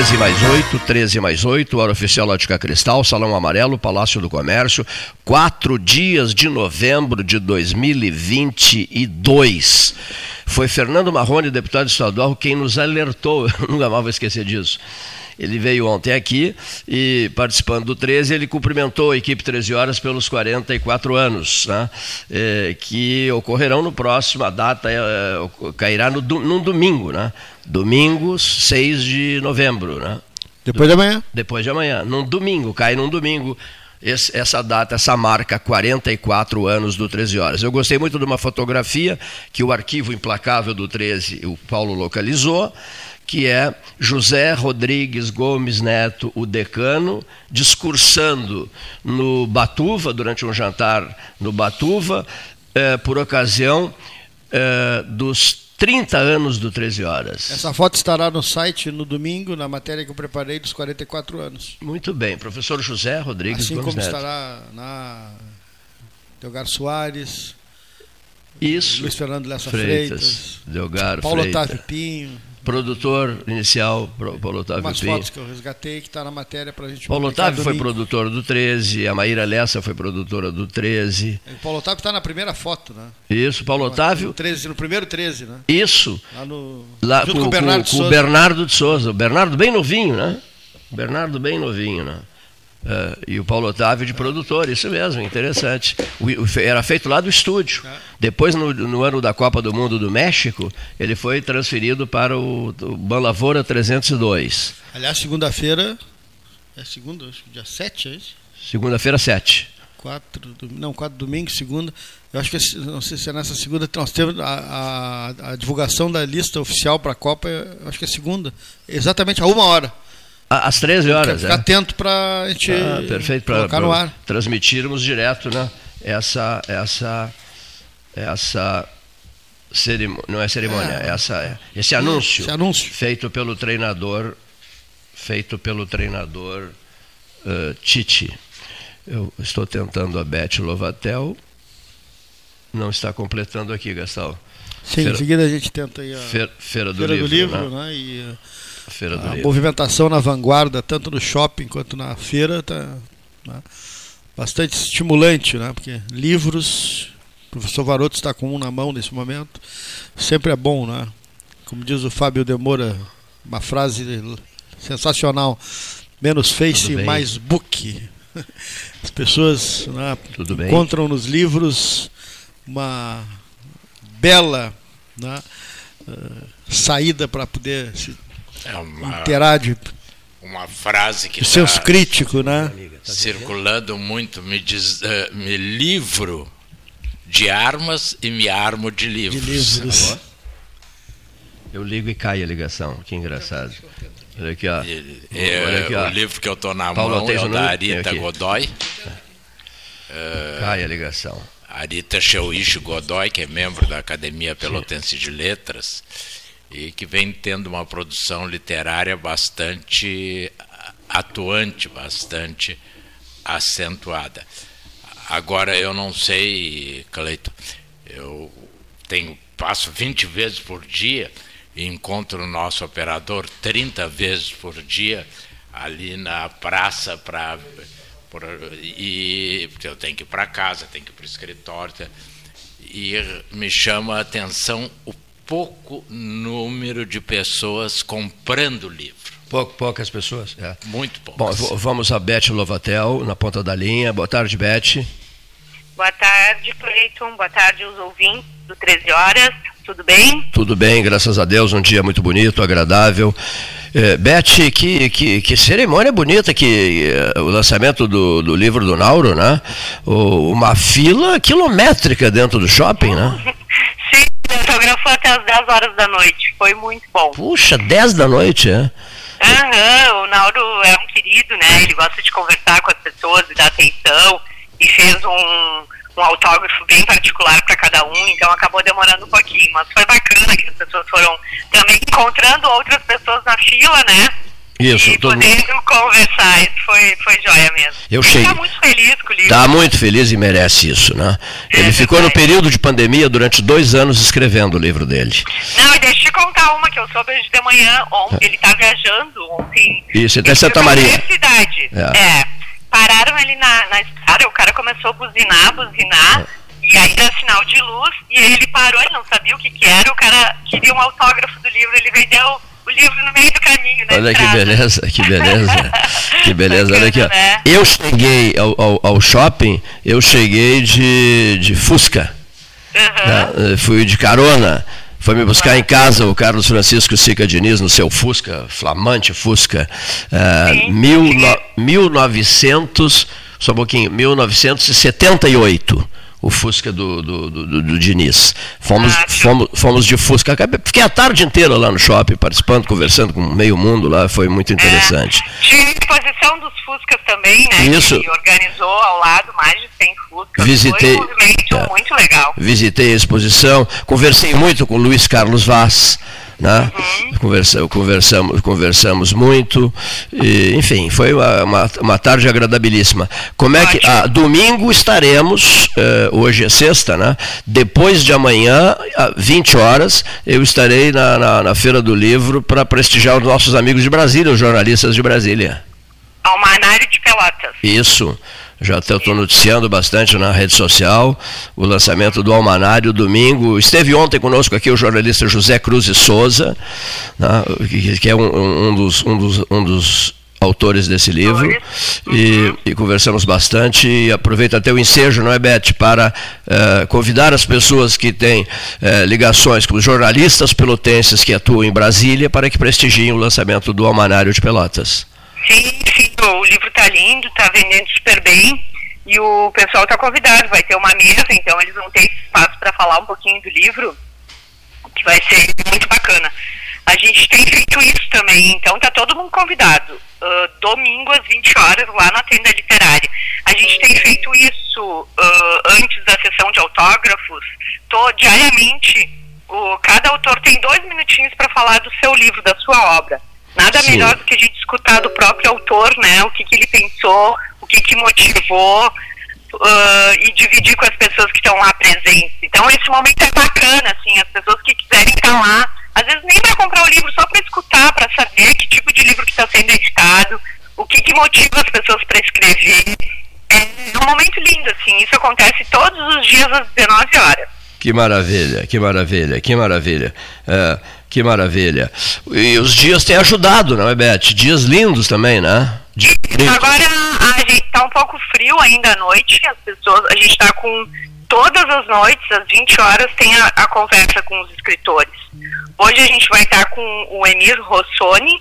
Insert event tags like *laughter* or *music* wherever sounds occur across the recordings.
13 mais 8, 13 mais 8, hora oficial Ótica Cristal, Salão Amarelo, Palácio do Comércio, 4 dias de novembro de 2022. Foi Fernando Marrone, deputado estadual, quem nos alertou, *laughs* eu nunca mais vou esquecer disso. Ele veio ontem aqui e, participando do 13, ele cumprimentou a equipe 13 horas pelos 44 anos, né? É, que ocorrerão no próximo, a data é, cairá no, num domingo, né? Domingo, 6 de novembro, né? Depois de amanhã. Depois de amanhã. Num domingo, cai num domingo. Esse, essa data, essa marca, 44 anos do 13 Horas. Eu gostei muito de uma fotografia que o arquivo implacável do 13, o Paulo localizou, que é José Rodrigues Gomes Neto, o decano, discursando no Batuva, durante um jantar no Batuva, eh, por ocasião eh, dos 30 anos do 13 Horas. Essa foto estará no site no domingo, na matéria que eu preparei dos 44 anos. Muito bem, professor José Rodrigues assim Gomes como Neto. estará na Delgar Soares, Isso. Luiz Fernando Lessa Freitas, Freitas, Delgar Paulo Freitas. Otávio Pinho, Produtor inicial, Paulo Otávio umas Pinho. fotos que eu resgatei que está na matéria para a gente Paulo Otávio foi produtor do 13, a Maíra Lessa foi produtora do 13. O Paulo Otávio está na primeira foto, né? Isso, Paulo Otávio. No, 13, no primeiro 13, né? Isso, Lá no. lá com, com o Bernardo com- com o. Bernardo de Souza. O Bernardo bem novinho, né? Bernardo bem novinho, né? É, e o Paulo Otávio de produtor, isso mesmo, interessante. O- o era feito lá do estúdio. É. Depois, no, no ano da Copa do Mundo do México, ele foi transferido para o, o Banlavoura 302. Aliás, segunda-feira. É segunda, acho que dia 7, é isso? Segunda-feira, 7. Quatro, não, quatro domingo, segunda. Eu acho que, não sei se é nessa segunda, nós temos a, a, a divulgação da lista oficial para a Copa, acho que é segunda. Exatamente a uma hora. Às 13 horas, Ficar é. atento para a gente Ah, perfeito para colocar no ar. transmitirmos direto, né? Essa, essa, essa cerimônia, não é cerimônia, É. essa, esse anúncio, Esse anúncio. feito pelo treinador, feito pelo treinador eh, Tite. Eu estou tentando a Beth Lovatel, não está completando aqui, Gastão. Sim, Feira- em seguida a gente tenta aí a Feira, Feira do Feira Livro, do Livro, né? né? E Feira do a Livro. movimentação na vanguarda, tanto no shopping quanto na feira, tá né, bastante estimulante, né? Porque livros, o professor Varoto está com um na mão nesse momento, sempre é bom, né? Como diz o Fábio Demora, uma frase sensacional: menos face mais book. *laughs* As pessoas né, encontram nos livros uma bela né, eh, saída para poder se É uma, interage, uma frase que o senso está crítico, né? circulando muito. Me, diz, eh, me livro de armas e me armo de De livros. livros. Eu ligo e cai a ligação, que engraçado. Olha aqui, ó. E- é, Olha aqui, ó. o livro que eu estou na Paulo mão é o da Arita. Godoy. Cai a ligação. Arita Sheuichi Godoy, que é membro da Academia Pelotense de Letras, e que vem tendo uma produção literária bastante atuante, bastante acentuada. Agora, eu não sei, Cleito, eu tenho, passo 20 vezes por dia e encontro o nosso operador 30 vezes por dia ali na praça para por- e porque eu tenho que ir para casa, tenho que ir para o escritório. E me chama a atenção o pouco número de pessoas comprando livro. Pou- poucas pessoas. É. Muito Bom, poucas. v- vamos a Beth Lovatel, na ponta da linha. Boa tarde, Beth. Boa tarde, Cleiton. Boa tarde aos ouvintes do 13 Horas. Tudo bem? Tudo bem, graças a Deus. Um dia muito bonito, agradável. É, Beth, que, que, que cerimônia bonita que é, o lançamento do, do livro do Nauro, né? O- uma fila quilométrica dentro do shopping, né? *laughs* Sim, autografou até as 10 horas da noite. Foi muito bom. Puxa, 10 da noite, é? Aham, o Nauro é um querido, né? Ele gosta de conversar com as pessoas e dar atenção. E fez um, um autógrafo bem particular para cada um, então acabou demorando um pouquinho. Mas foi bacana que as pessoas foram também encontrando outras pessoas na fila, né? Isso, e podendo conversar, isso foi, foi joia mesmo. Eu Ele cheguei. tá muito feliz com o livro. Está muito feliz e merece isso, né? É Ele ficou no verdade. período de pandemia durante dois anos escrevendo o livro dele. Não, e deixa eu te contar uma que eu soube hoje de manhã. Ontem, ele tá viajando ontem. Isso, ele tá em Ele Santa Maria. universidade. É. É. Pararam ele na, na estrada, o cara começou a buzinar, buzinar. E aí era sinal de luz, e aí ele parou, ele não sabia o que, que era, o cara queria um autógrafo do livro, ele vendeu o livro no meio do caminho, na Olha que beleza, que beleza. *laughs* Que beleza. Olha aqui, ó. Né? Eu cheguei ao, ao, ao shopping, eu cheguei de, de Fusca. Aham. né? Fui de carona. Foi me buscar em casa o Carlos Francisco Sica Diniz no seu Fusca, flamante Fusca. Sim, mil no- 1900, só um pouquinho, 1978. O Fusca do, do, do, do- do Diniz. Fomos, Ah, show. fomos, fomos de Fusca. Fiquei a tarde inteira lá no shopping, participando, conversando com meio mundo lá. Foi muito interessante. É, tinha exposição dos Fuscas também, né? Isso. Que organizou ao lado mais de 100 Fuscas. Visitei- Foi um movimento é. muito legal. visitei a exposição, conversei muito com o Luiz Carlos Vaz, né? Uhum. Conversa- conversamos, conversamos muito, e, enfim, foi uma, uma, uma tarde agradabilíssima. Como é que, ah, domingo estaremos, eh, hoje é sexta, né? Depois de amanhã, às 20 horas, eu estarei na, na, na Feira do Livro para prestigiar os nossos amigos de Brasília, os jornalistas de Brasília. Almanário de Pelotas. Isso. Já estou noticiando bastante na rede social o lançamento do Almanário domingo. Esteve ontem conosco aqui o jornalista José Cruz e Souza, né, que, é um, um- dos, um, dos, um dos autores desse livro. E, e conversamos bastante. E aproveito até o ensejo, não é, Beth, para eh, convidar as pessoas que têm eh, ligações com os jornalistas pelotenses que atuam em Brasília para que prestigiem o lançamento do Almanário de Pelotas. Sim, sim, o livro tá lindo, tá vendendo super bem. E o pessoal tá convidado, vai ter uma mesa, então eles vão ter espaço para falar um pouquinho do livro, que vai ser muito bacana. A gente tem feito isso também, então tá todo mundo convidado. Ah, domingo às 20 horas lá na tenda literária. A gente tem feito isso ah, antes da sessão de autógrafos, tô, diariamente. O, cada autor tem dois minutinhos para falar do seu livro, da sua obra. Nada Sim. melhor do que a gente escutar do próprio autor, né? O que, que ele pensou, o que, que motivou ah, e dividir com as pessoas que estão lá presentes. Então esse momento é bacana, assim, as pessoas que quiserem estar lá, às vezes nem para comprar o livro, só para escutar, para saber que tipo de livro que está sendo editado, o que, que motiva as pessoas para escrever. É um momento lindo, assim, isso acontece todos os dias às 19 horas. Que maravilha, que maravilha, que maravilha. É, que maravilha. E os dias têm ajudado, não é, Beth? Dias lindos também, né? Dias. Agora a gente tá um pouco frio ainda à noite, as pessoas, a gente tá com todas as noites, às 20 horas, tem a, a conversa com os escritores. Hoje a gente vai estar com o Emir Rossoni,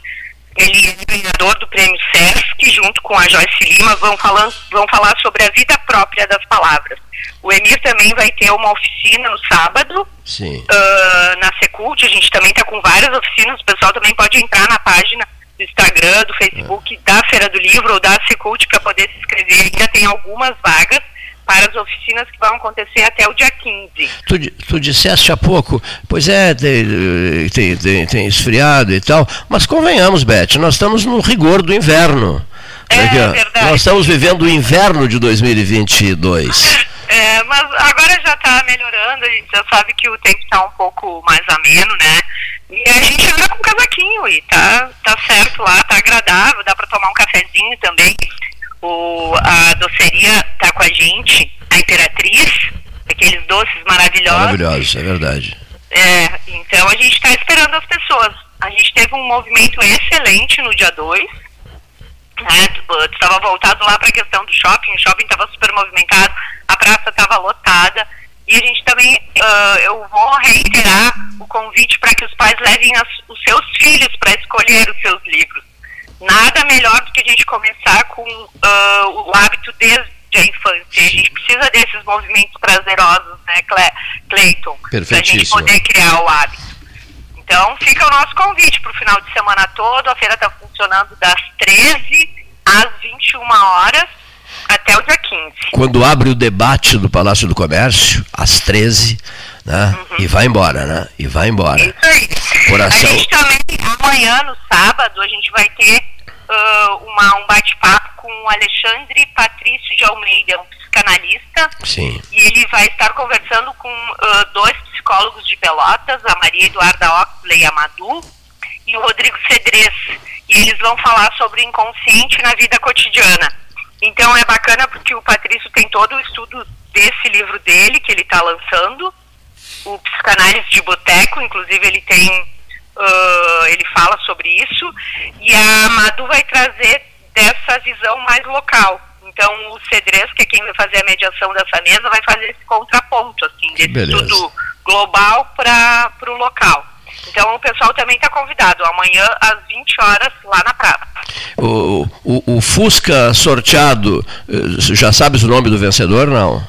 ele é ganhador do prêmio Sesc, junto com a Joyce Lima, vão, falando, vão falar sobre a vida própria das palavras. O Emir também vai ter uma oficina no sábado, Sim. ah, na Secult, a gente também está com várias oficinas, o pessoal também pode entrar na página do Instagram, do Facebook da Feira do Livro ou da Secult para poder se inscrever. Ainda tem algumas vagas para as oficinas que vão acontecer até o dia 15. Tu, tu disseste há pouco, pois é, tem, tem, tem, tem esfriado e tal, mas convenhamos, Beth, nós estamos no rigor do inverno. É ó, verdade. Nós estamos vivendo o inverno de 2022. É, mas agora já está melhorando, a gente já sabe que o tempo está um pouco mais ameno, né? E a gente anda com casaquinho e tá, tá certo lá, tá agradável, dá para tomar um cafezinho também. O, a doceria tá com a gente, a Imperatriz, aqueles doces maravilhosos. Maravilhoso, é verdade. É, então a gente está esperando as pessoas. A gente teve um movimento excelente no dia 2. Né, tu estava voltado lá para a questão do shopping, o shopping estava super movimentado, a praça estava lotada. E a gente também, ah, eu vou reiterar o convite para que os pais levem as- os seus filhos para escolher os seus livros. Nada melhor do que a gente começar com ah, o hábito desde a infância. A gente precisa desses movimentos prazerosos, né, Cle Cleiton? Para a gente poder criar o hábito. Então, fica o nosso convite para o final de semana todo. A feira está funcionando das 13 às 21 horas até o dia 15. Quando abre o debate do Palácio do Comércio, às 13, né? E vai embora, né? E vai embora. Isso aí. Coração. A gente também, amanhã, no sábado, a gente vai ter uh, uma, um bate-papo com o Alexandre Patrício de Almeida, um psicanalista. Sim. E ele vai estar conversando com uh, dois psicólogos de Pelotas, a Maria Eduarda Oxley Amadu e o Rodrigo Cedrez. E eles vão falar sobre o inconsciente na vida cotidiana. Então é bacana porque o Patrício tem todo o estudo desse livro dele, que ele está lançando, o Psicanálise de Boteco, inclusive ele tem, uh, ele fala sobre isso, e a Madu vai trazer dessa visão mais local. Então o Cedrez, que é quem vai fazer a mediação dessa mesa, vai fazer esse contraponto, assim, desse Beleza. estudo global para o local. Então o pessoal também está convidado, amanhã às 20 horas lá na praça. O, o, o Fusca sorteado, eh, já sabes o nome do vencedor, não?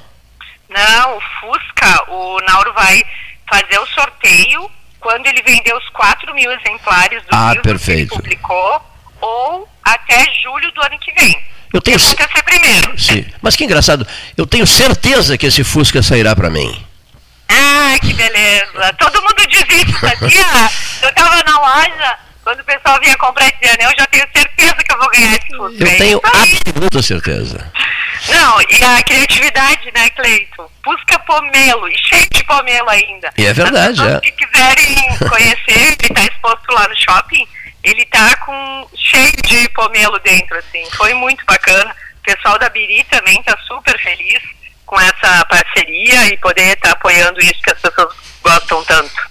Não, o Fusca, o Nauro vai fazer o sorteio quando ele vender os 4 mil exemplares do Ah, livro perfeito. que ele publicou, ou até julho do ano que vem. Eu tenho, acontecer primeiro. sim, mas que engraçado, eu tenho certeza que esse Fusca sairá para mim. Ah, que beleza. Todo mundo diz isso, sabia? *laughs* Eu tava na loja, quando o pessoal vinha comprar dizia, eu já tenho certeza que eu vou ganhar esse Fusca. Eu tenho aí. absoluta certeza. Não, e a criatividade, né, Cleiton? Busca pomelo, e cheio de pomelo ainda. E é verdade, As é. que quiserem conhecer, ele tá exposto lá no shopping, ele tá com cheio de pomelo dentro, assim. Foi muito bacana. O pessoal da Biri também tá super feliz com essa parceria e poder estar apoiando isso que as pessoas gostam tanto.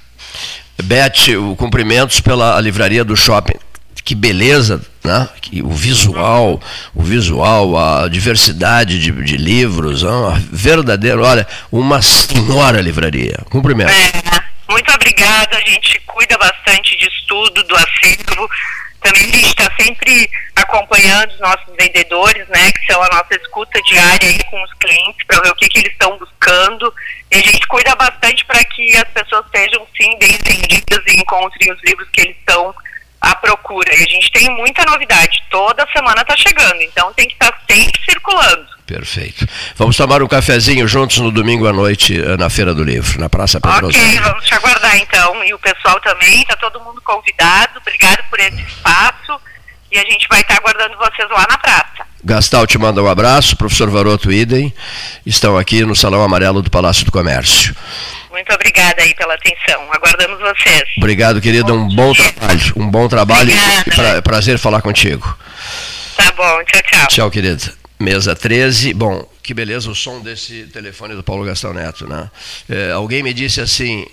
Beth, o cumprimentos pela livraria do shopping. Que beleza, né? Que o visual, o visual, a diversidade de, de livros, ah, verdadeiro, olha, uma senhora livraria. Cumprimento. É, muito obrigada, a gente cuida bastante de estudo, do acervo. Também a gente está sempre acompanhando os nossos vendedores, né, que são a nossa escuta diária aí com os clientes, para ver o que, que eles estão buscando. E a gente cuida bastante para que as pessoas sejam, sim, bem entendidas e encontrem os livros que eles estão à procura. E a gente tem muita novidade, toda semana está chegando, então tem que estar sempre circulando. Perfeito. Vamos tomar um cafezinho juntos no domingo à noite eh, na Feira do Livro, na Praça Pedro Ok, vamos te aguardar então. E o pessoal também, está todo mundo convidado. Obrigado por esse espaço. E a gente vai estar aguardando vocês lá na praça. Gastal te manda um abraço, professor Varoto Idem, estão aqui no Salão Amarelo do Palácio do Comércio. Muito obrigada aí pela atenção. Aguardamos vocês. Obrigado, querida, um bom trabalho, um bom trabalho e pra- prazer falar contigo. Tá bom, tchau, tchau. Tchau, querida. Mesa 13. Bom, que beleza o som desse telefone do Paulo Gastão Neto, né? É, alguém me disse assim.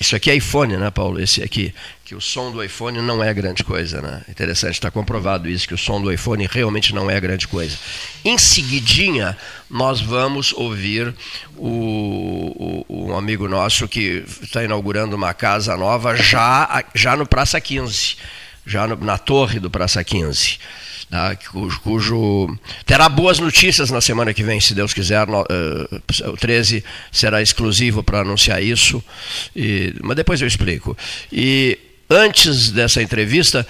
Isso aqui é iPhone, né, Paulo? Esse aqui. Que o som do iPhone não é grande coisa, né? Interessante, está comprovado isso, que o som do iPhone realmente não é grande coisa. Em seguidinha, nós vamos ouvir o, o- um amigo nosso que está inaugurando uma casa nova já, já no Praça 15, já no- na torre do Praça 15 tá? cujo, cujo terá boas notícias na semana que vem, se Deus quiser. no- eh, o 13 será exclusivo para anunciar isso, e- mas depois eu explico. E antes dessa entrevista,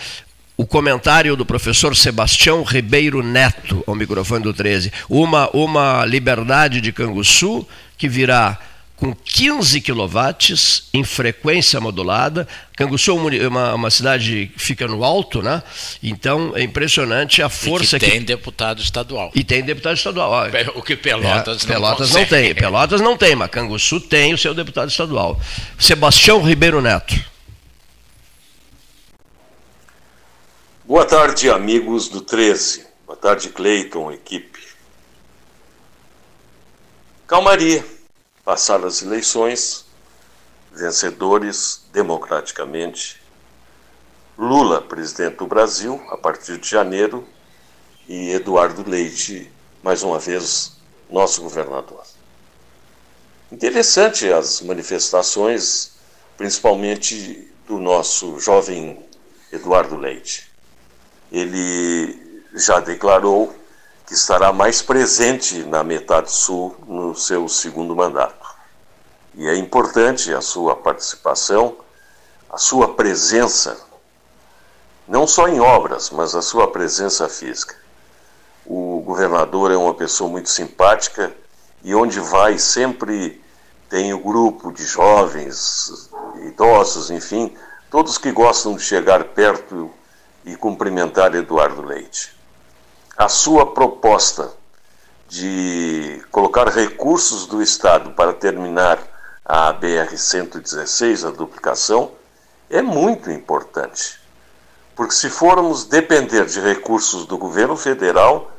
o comentário do professor Sebastião Ribeiro Neto ao microfone do 13. Uma, uma liberdade de Canguçu que virá com 15 quilowatts em frequência modulada. Canguçu é é uma, uma cidade que fica no alto, né? Então é impressionante a E força que que. tem deputado estadual. E tem deputado estadual. O que Pelotas é, não Pelotas não tem. Pelotas não tem, mas Canguçu tem o seu deputado estadual. Sebastião Ribeiro Neto. Boa tarde, amigos do 13. Boa tarde, Cleiton, equipe. Calmaria. Passadas as eleições, vencedores democraticamente. Lula, presidente do Brasil, a partir de janeiro, e Eduardo Leite, mais uma vez, nosso governador. Interessante as manifestações, principalmente do nosso jovem Eduardo Leite ele já declarou que estará mais presente na metade sul no seu segundo mandato. E é importante a sua participação, a sua presença, não só em obras, mas a sua presença física. O governador é uma pessoa muito simpática e onde vai sempre tem o grupo de jovens, idosos, enfim, todos que gostam de chegar perto e cumprimentar Eduardo Leite. A sua proposta de colocar recursos do Estado para terminar a BR-116, a duplicação, é muito importante. Porque se formos depender de recursos do governo federal,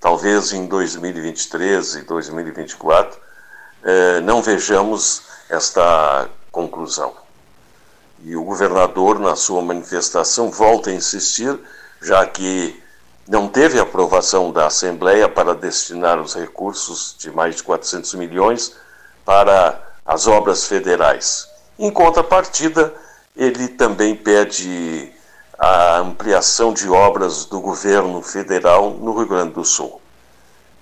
talvez em 2023 e 2024, eh, não vejamos esta conclusão. E o governador, na sua manifestação, volta a insistir, já que não teve aprovação da Assembleia para destinar os recursos de mais de 400 milhões para as obras federais. Em contrapartida, ele também pede a ampliação de obras do governo federal no Rio Grande do Sul.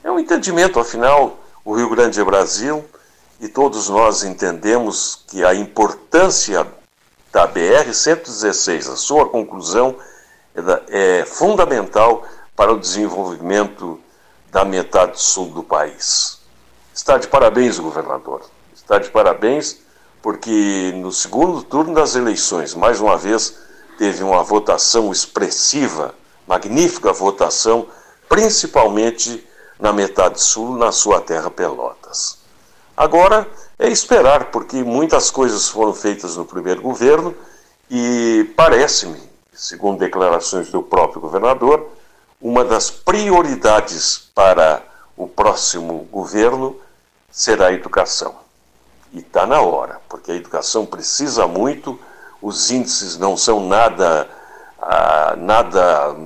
É um entendimento, afinal, o Rio Grande é Brasil e todos nós entendemos que a importância da BR-116, a sua conclusão, é, é fundamental para o desenvolvimento da metade sul do país. Está de parabéns, governador. Está de parabéns porque no segundo turno das eleições, mais uma vez, teve uma votação expressiva, magnífica votação, principalmente na metade sul, na sua terra Pelotas. Agora é esperar, porque muitas coisas foram feitas no primeiro governo e parece-me, segundo declarações do próprio governador, uma das prioridades para o próximo governo será a educação. E está na hora, porque a educação precisa muito, os índices não são nada, ah, nada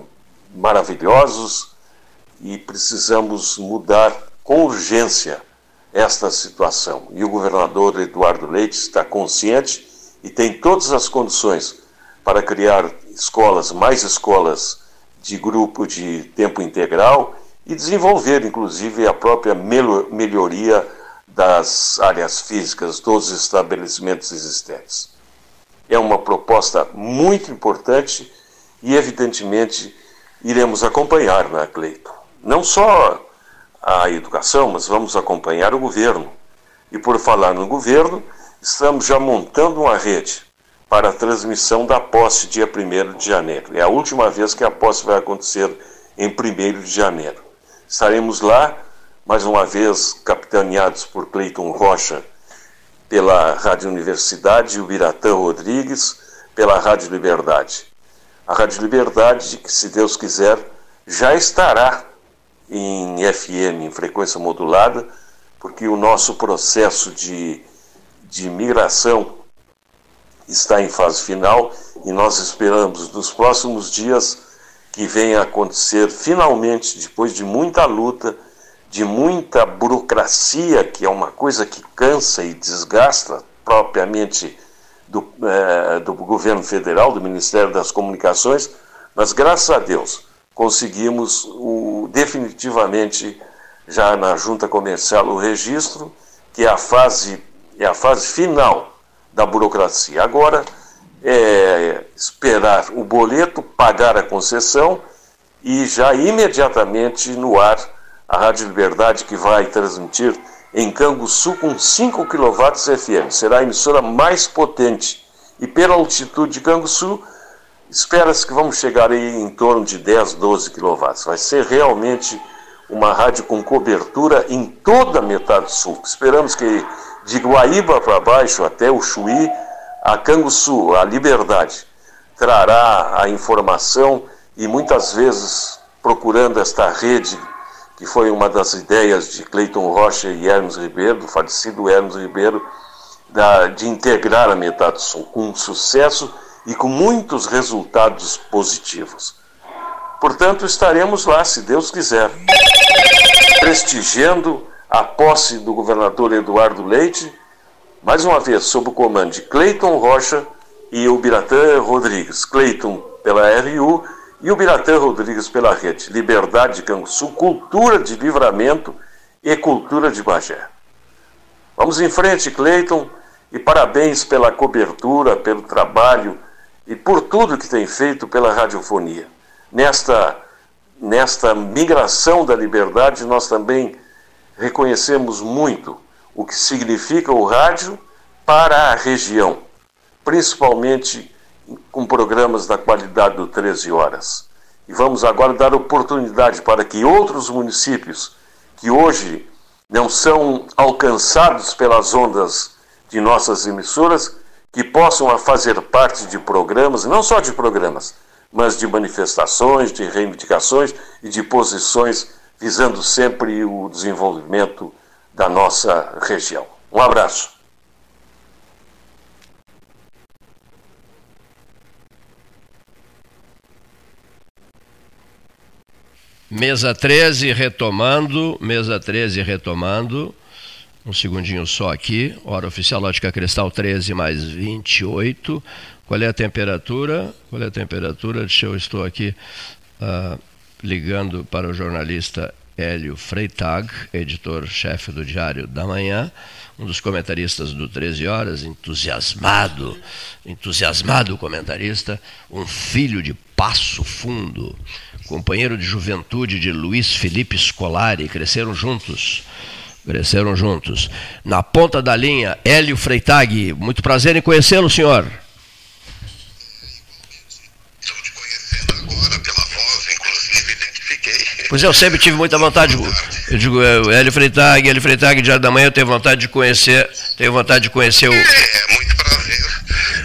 maravilhosos e precisamos mudar com urgência esta situação. E o governador Eduardo Leite está consciente e tem todas as condições para criar escolas, mais escolas de grupo de tempo integral e desenvolver, inclusive, a própria melhoria das áreas físicas dos estabelecimentos existentes. É uma proposta muito importante e, evidentemente, iremos acompanhar né, Cleito. Não só a educação, mas vamos acompanhar o governo. E por falar no governo, estamos já montando uma rede para a transmissão da posse dia 1 de janeiro. É a última vez que a posse vai acontecer em 1 de janeiro. Estaremos lá, mais uma vez, capitaneados por Cleiton Rocha, pela Rádio Universidade, o Biratã Rodrigues, pela Rádio Liberdade. A Rádio Liberdade, que se Deus quiser, já estará em FM, em frequência modulada, porque o nosso processo de, de migração está em fase final e nós esperamos nos próximos dias que venha acontecer finalmente, depois de muita luta, de muita burocracia, que é uma coisa que cansa e desgasta propriamente do, eh, do governo federal, do Ministério das Comunicações, mas graças a Deus conseguimos o, definitivamente já na junta comercial o registro, que é a fase, é a fase final da burocracia. Agora é esperar o boleto, pagar a concessão e já imediatamente no ar a Rádio Liberdade que vai transmitir em Canguçu com 5 kW FM. Será a emissora mais potente. E pela altitude de Canguçu, espera-se que vamos chegar aí em torno de 10, 12 kW. Vai ser realmente uma rádio com cobertura em toda a metade sul. Esperamos que de Guaíba para baixo até o Chuí, a Canguçu, a Liberdade, trará a informação e muitas vezes procurando esta rede, que foi uma das ideias de Cleiton Rocha e Hermes Ribeiro, do falecido Hermes Ribeiro, da, de integrar a metade sul, com sucesso e com muitos resultados positivos. Portanto, estaremos lá, se Deus quiser, prestigiando a posse do governador Eduardo Leite, mais uma vez sob o comando de Cleiton Rocha e o Biratã Rodrigues. Cleiton pela RU e o Biratã Rodrigues pela rede. Liberdade de Canguçu, cultura de livramento e cultura de Bagé. Vamos em frente, Cleiton, e parabéns pela cobertura, pelo trabalho e por tudo que tem feito pela radiofonia. Nesta, nesta migração da liberdade, nós também reconhecemos muito o que significa o rádio para a região, principalmente com programas da qualidade do 13 horas. E vamos agora dar oportunidade para que outros municípios que hoje não são alcançados pelas ondas de nossas emissoras, que possam fazer parte de programas, não só de programas, mas de manifestações, de reivindicações e de posições visando sempre o desenvolvimento da nossa região. Um abraço. Mesa 13 retomando, mesa 13 retomando. Um segundinho só aqui. Hora oficial Lógica Cristal 13 mais 28. Qual é a temperatura? Qual é a temperatura? Deixa eu estou aqui uh, ligando para o jornalista Hélio Freitag, editor-chefe do Diário da Manhã, um dos comentaristas do 13 Horas, entusiasmado, entusiasmado comentarista, um filho de Passo Fundo, companheiro de juventude de Luiz Felipe Scolari, cresceram juntos. Cresceram juntos. Na ponta da linha, Hélio Freitag. Muito prazer em conhecê-lo, senhor. Estou te conhecendo agora pela voz, inclusive identifiquei. Pois é, eu sempre tive muita vontade. Eu digo, é, Hélio Freitag, Hélio Freitag, Diário da Manhã, eu tenho vontade de conhecer, tenho vontade de conhecer o. É, muito prazer.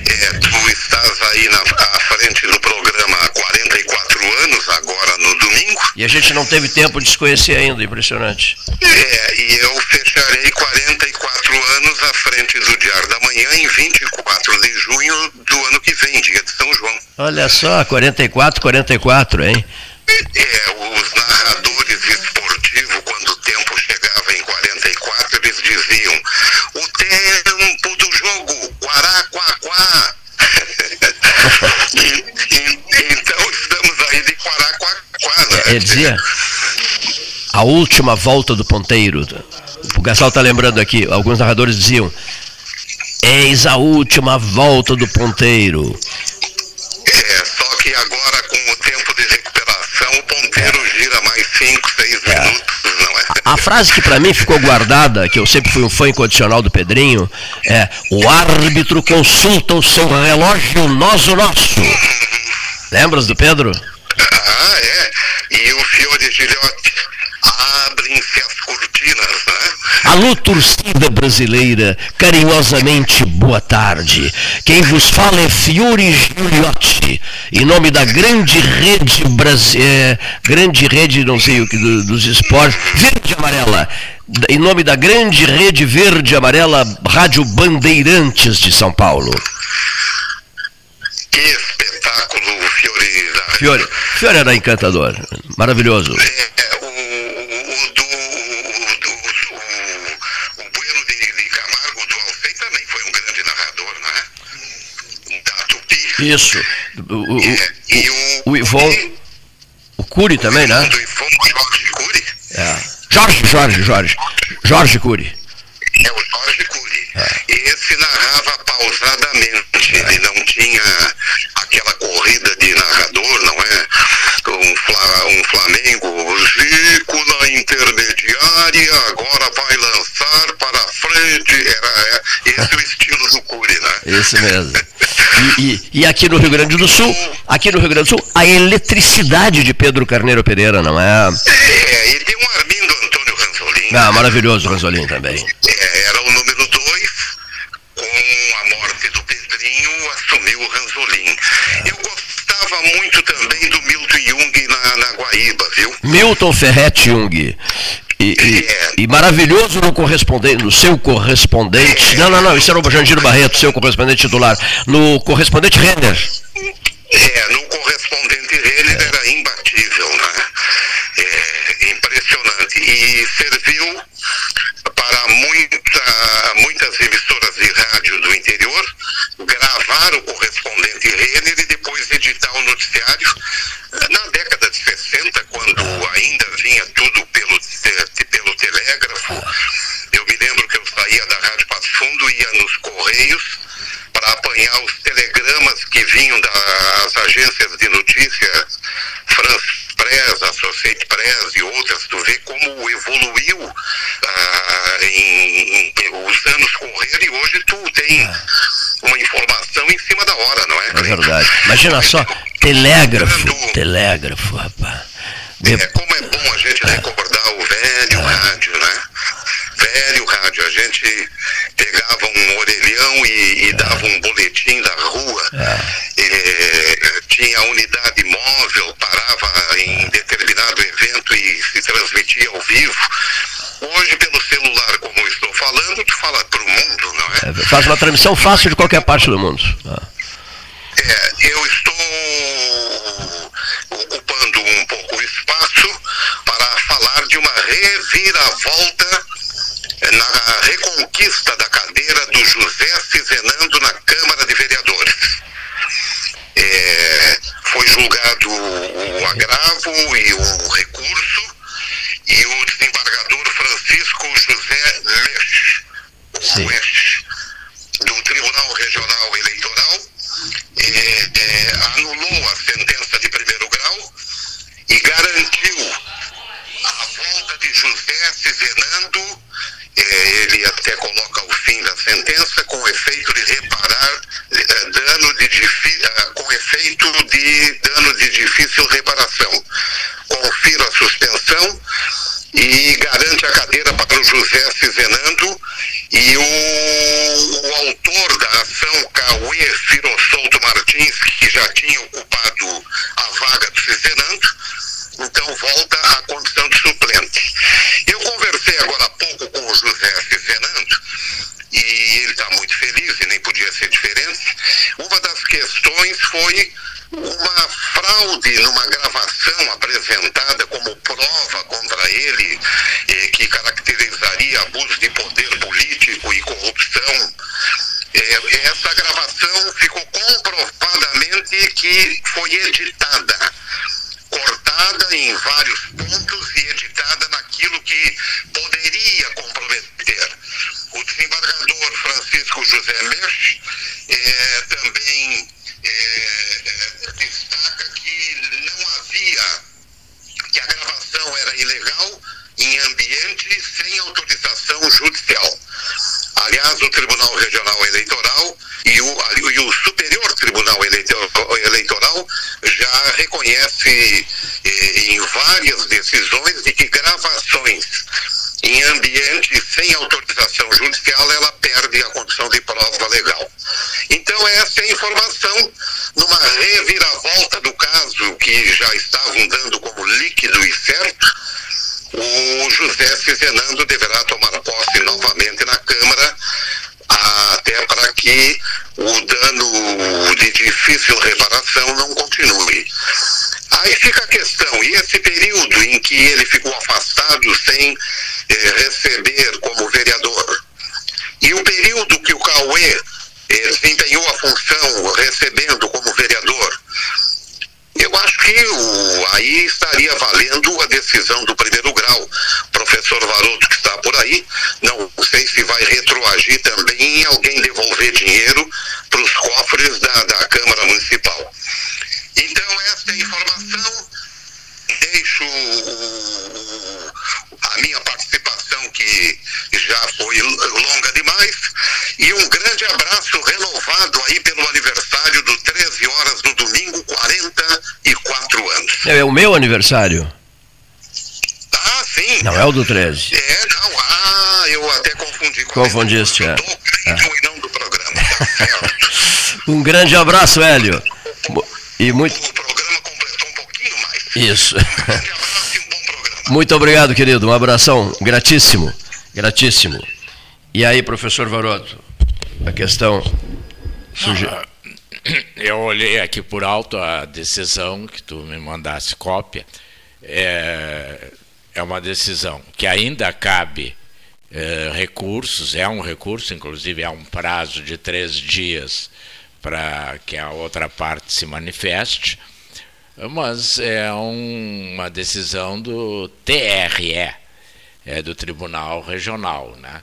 É, tu estás aí na, à frente do programa há 44 anos, agora no domingo. E a gente não teve tempo de se conhecer ainda, impressionante. É, e eu fecharei 44 anos à frente do Diário da Manhã em 24 de junho do ano que vem, dia de São João. Olha só, 44, 44, hein? É, os narradores esportivos, quando o tempo chegava em 44, eles diziam: o tempo do jogo, Guará, Quá, Quá. *laughs* E- e- então estamos aí de Guará, Quá, Quá, né? Ele dizia a última volta do ponteiro. O Gastal está lembrando aqui, alguns narradores diziam: Eis a última volta do ponteiro. É, só que agora com o tempo de recuperação, o ponteiro gira mais 5, 6 minutos, não é? A frase que para mim ficou guardada, que eu sempre fui um fã incondicional do Pedrinho, é: O árbitro consulta o seu relógio, nós o nosso. Lembras do Pedro? Ah, é. E o Fiore Gilhote, abrem-se as cortinas, né? Alô, torcida brasileira, carinhosamente boa tarde. Quem vos fala é Fiore Giuliotti, em nome da grande rede Brasil, grande rede, não sei o que, do- dos esportes, verde e amarela. Em nome da grande rede verde e amarela, Rádio Bandeirantes de São Paulo. Espetáculo, Fiore. da- Fiore, Fiore era encantador, maravilhoso. É, o, o, o do. O, do, o, o Bueno de, de Camargo, do Alcei, também foi grande narrador? Da Tupi. Isso. O, o, É, e o. o Ivon, o Cury também, né? Do Ivon Jorge Cury. É. Jorge, Jorge, Jorge. Jorge Cury. É o Jorge Cury. Esse narrava pausadamente, ele não tinha aquela corrida de narrador, não é? Um, Fla- um Flamengo, Zico na intermediária, agora vai lançar para frente. Era é, esse o estilo do Cury, né? Esse mesmo. *laughs* E, e- e aqui no Rio Grande do Sul, aqui no Rio Grande do Sul, a eletricidade de Pedro Carneiro Pereira, não é? É, e tem um Armindo. Ah, maravilhoso o Ranzolin também. É, era o número dois, com a morte do Pedrinho, assumiu o Ranzolin. Eu gostava muito também do Milton Jung na, na Guaíba, viu? Milton Ferretti Jung. E, e- e maravilhoso no correspondente, no seu correspondente. Não, não, não, isso era o Jandiro Barreto, seu correspondente titular. No correspondente Renner. É, no correspondente Renner era imbatível, né? Impressionante. E serviu para muita, muitas emissoras de rádio do interior gravar o correspondente Renner e depois editar o noticiário. Na década de 60, quando ainda vinha tudo pelo, te- pelo telégrafo, eu me lembro que eu saía da Rádio Passo Fundo, ia nos Correios para apanhar os telegramas que vinham das agências de notícia, France Press, Associate Press e outras. Tu vê como evoluiu ah, em, em- os anos correram e hoje tu tem uma informação em cima da hora, não é? É verdade. Imagina só, telégrafo, telégrafo, rapaz. É, como é bom a gente recordar o velho É. rádio, né? Velho rádio, a gente pegava um orelhão e, É. e dava um boletim da rua. É, tinha a unidade móvel, parava em determinado evento e se transmitia ao vivo. Hoje, pelo celular, como eu estou falando, tu fala para o mundo, não é? É, Faz uma transmissão fácil de qualquer parte do mundo. Ah, É, eu estou ocupando um pouco o espaço para falar de uma reviravolta eh, na reconquista da cadeira do José Cizenando na Câmara de Vereadores. É, foi julgado o agravo e o recurso e o desembargador Francisco José Lech, Sim. o Lech, do Tribunal Regional Eleitoral eh, eh, anulou a sentença de primeiro grau e garantiu a volta de José Cizenando, eh, ele até coloca o fim da sentença, com efeito de reparar eh, dano de ah, com efeito de dano de difícil reparação. Confira a suspensão e garante a cadeira para o José Cizenando e o, o autor da ação, Cauê Firossolto Martins, que já tinha ocupado a vaga do Cizenando, então volta à condição de suplente. Eu conversei agora há pouco com o José Cizenando e ele está muito feliz e nem podia ser diferente. Uma das questões foi uma fraude numa gravação apresentada como prova contra ele, eh, que caracterizaria abuso de poder político e corrupção. Eh, essa gravação ficou comprovadamente que foi editada cortada em vários pontos e editada naquilo que poderia comprometer. O desembargador Francisco José Mech eh, também eh, eh, destaca que não havia, que a gravação era ilegal em ambiente sem autorização judicial. Aliás, o Tribunal Regional Eleitoral e o, e o Superior Tribunal Eleito- Eleitoral já reconhece eh, em várias decisões de que gravações em ambiente sem autorização judicial ela perde a condição de prova legal. Então essa é a informação numa reviravolta do caso que já estavam dando como líquido e certo o José Cizenando deverá tomar posse novamente na Câmara, até para que o dano de difícil reparação não continue. Aí fica a questão, e esse período em que ele ficou afastado sem eh, receber como vereador? E o período que o Cauê eh, desempenhou a função recebendo como vereador? Eu acho que o, aí estaria valendo a decisão do primeiro grau. Professor Varoto, que está por aí, não sei se vai retroagir também em alguém devolver dinheiro para os cofres da, da Câmara Municipal. Então, esta é a informação. Deixo o- o- a minha participação, que já foi l- longa demais, e um grande abraço renovado aí pelo aniversário do 13 horas no domingo, 44 anos. É, é o meu aniversário. Ah, sim. Não, é o do 13. É, não, ah, eu até confundi com Confundiste, é. e não do programa, tá. *laughs* Um grande abraço, Hélio. E muito. o programa completou um pouquinho mais. Isso. Um grande *laughs* abraço e um bom programa. Muito obrigado, querido. Um abração. Gratíssimo. Gratíssimo. E aí, professor Varoto? A questão. Suge... Eu olhei aqui por alto a decisão que tu me mandasse cópia. É, é uma decisão que ainda cabe é, recursos, é um recurso, inclusive há um prazo de três dias para que a outra parte se manifeste, mas é um- uma decisão do TRE, é, do Tribunal Regional. Né?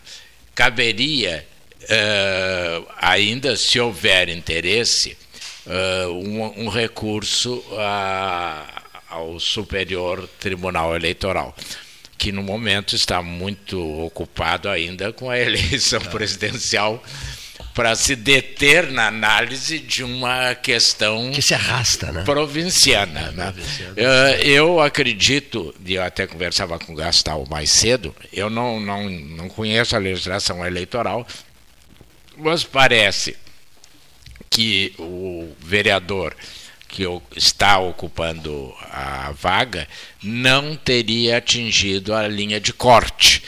Caberia, eh, ainda se houver interesse, eh, um, um recurso a- ao Superior Tribunal Eleitoral, que no momento está muito ocupado ainda com a *laughs* eleição presidencial para se deter na análise de uma questão que se arrasta, né? provinciana. Né? Eu, eu acredito, e eu até conversava com o Gastal mais cedo, eu não, não, não conheço a legislação eleitoral, mas parece que o vereador que está ocupando a vaga não teria atingido a linha de corte.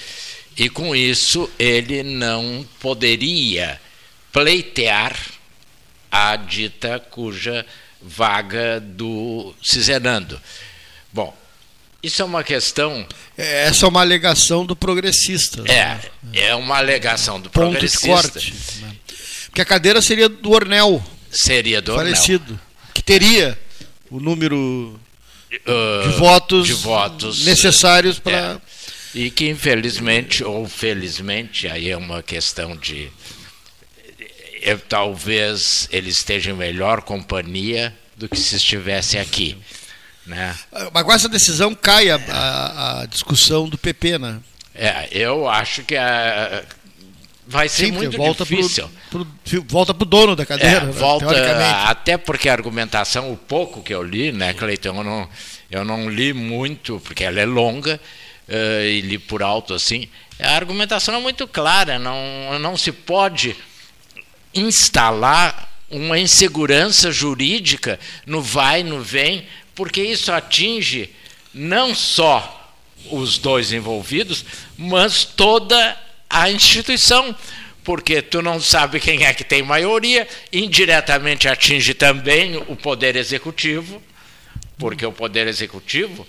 E com isso ele não poderia pleitear a dita cuja vaga do Cisenando. Bom, isso é uma questão. É, essa é uma alegação do progressista. É, é uma alegação do Ponto progressista. De corte, né? Porque a cadeira seria do Ornel. Seria do falecido, Ornel. Que teria o número uh, de, votos de votos necessários para. É e que infelizmente ou felizmente aí é uma questão de é, talvez ele esteja em melhor companhia do que se estivesse aqui. Né? Mas com essa decisão cai a, a, a discussão do PP, né? É, eu acho que a, vai ser Sim, muito volta difícil. Pro, pro, volta para o dono da cadeira, é, né, volta, Até porque a argumentação, o pouco que eu li, né, Cleiton, eu não, eu não li muito, porque ela é longa, uh, e li por alto assim, a argumentação é muito clara, não, não se pode instalar uma insegurança jurídica no vai, no vem, porque isso atinge não só os dois envolvidos, mas toda a instituição, porque tu não sabe quem é que tem maioria, indiretamente atinge também o poder executivo, porque o poder executivo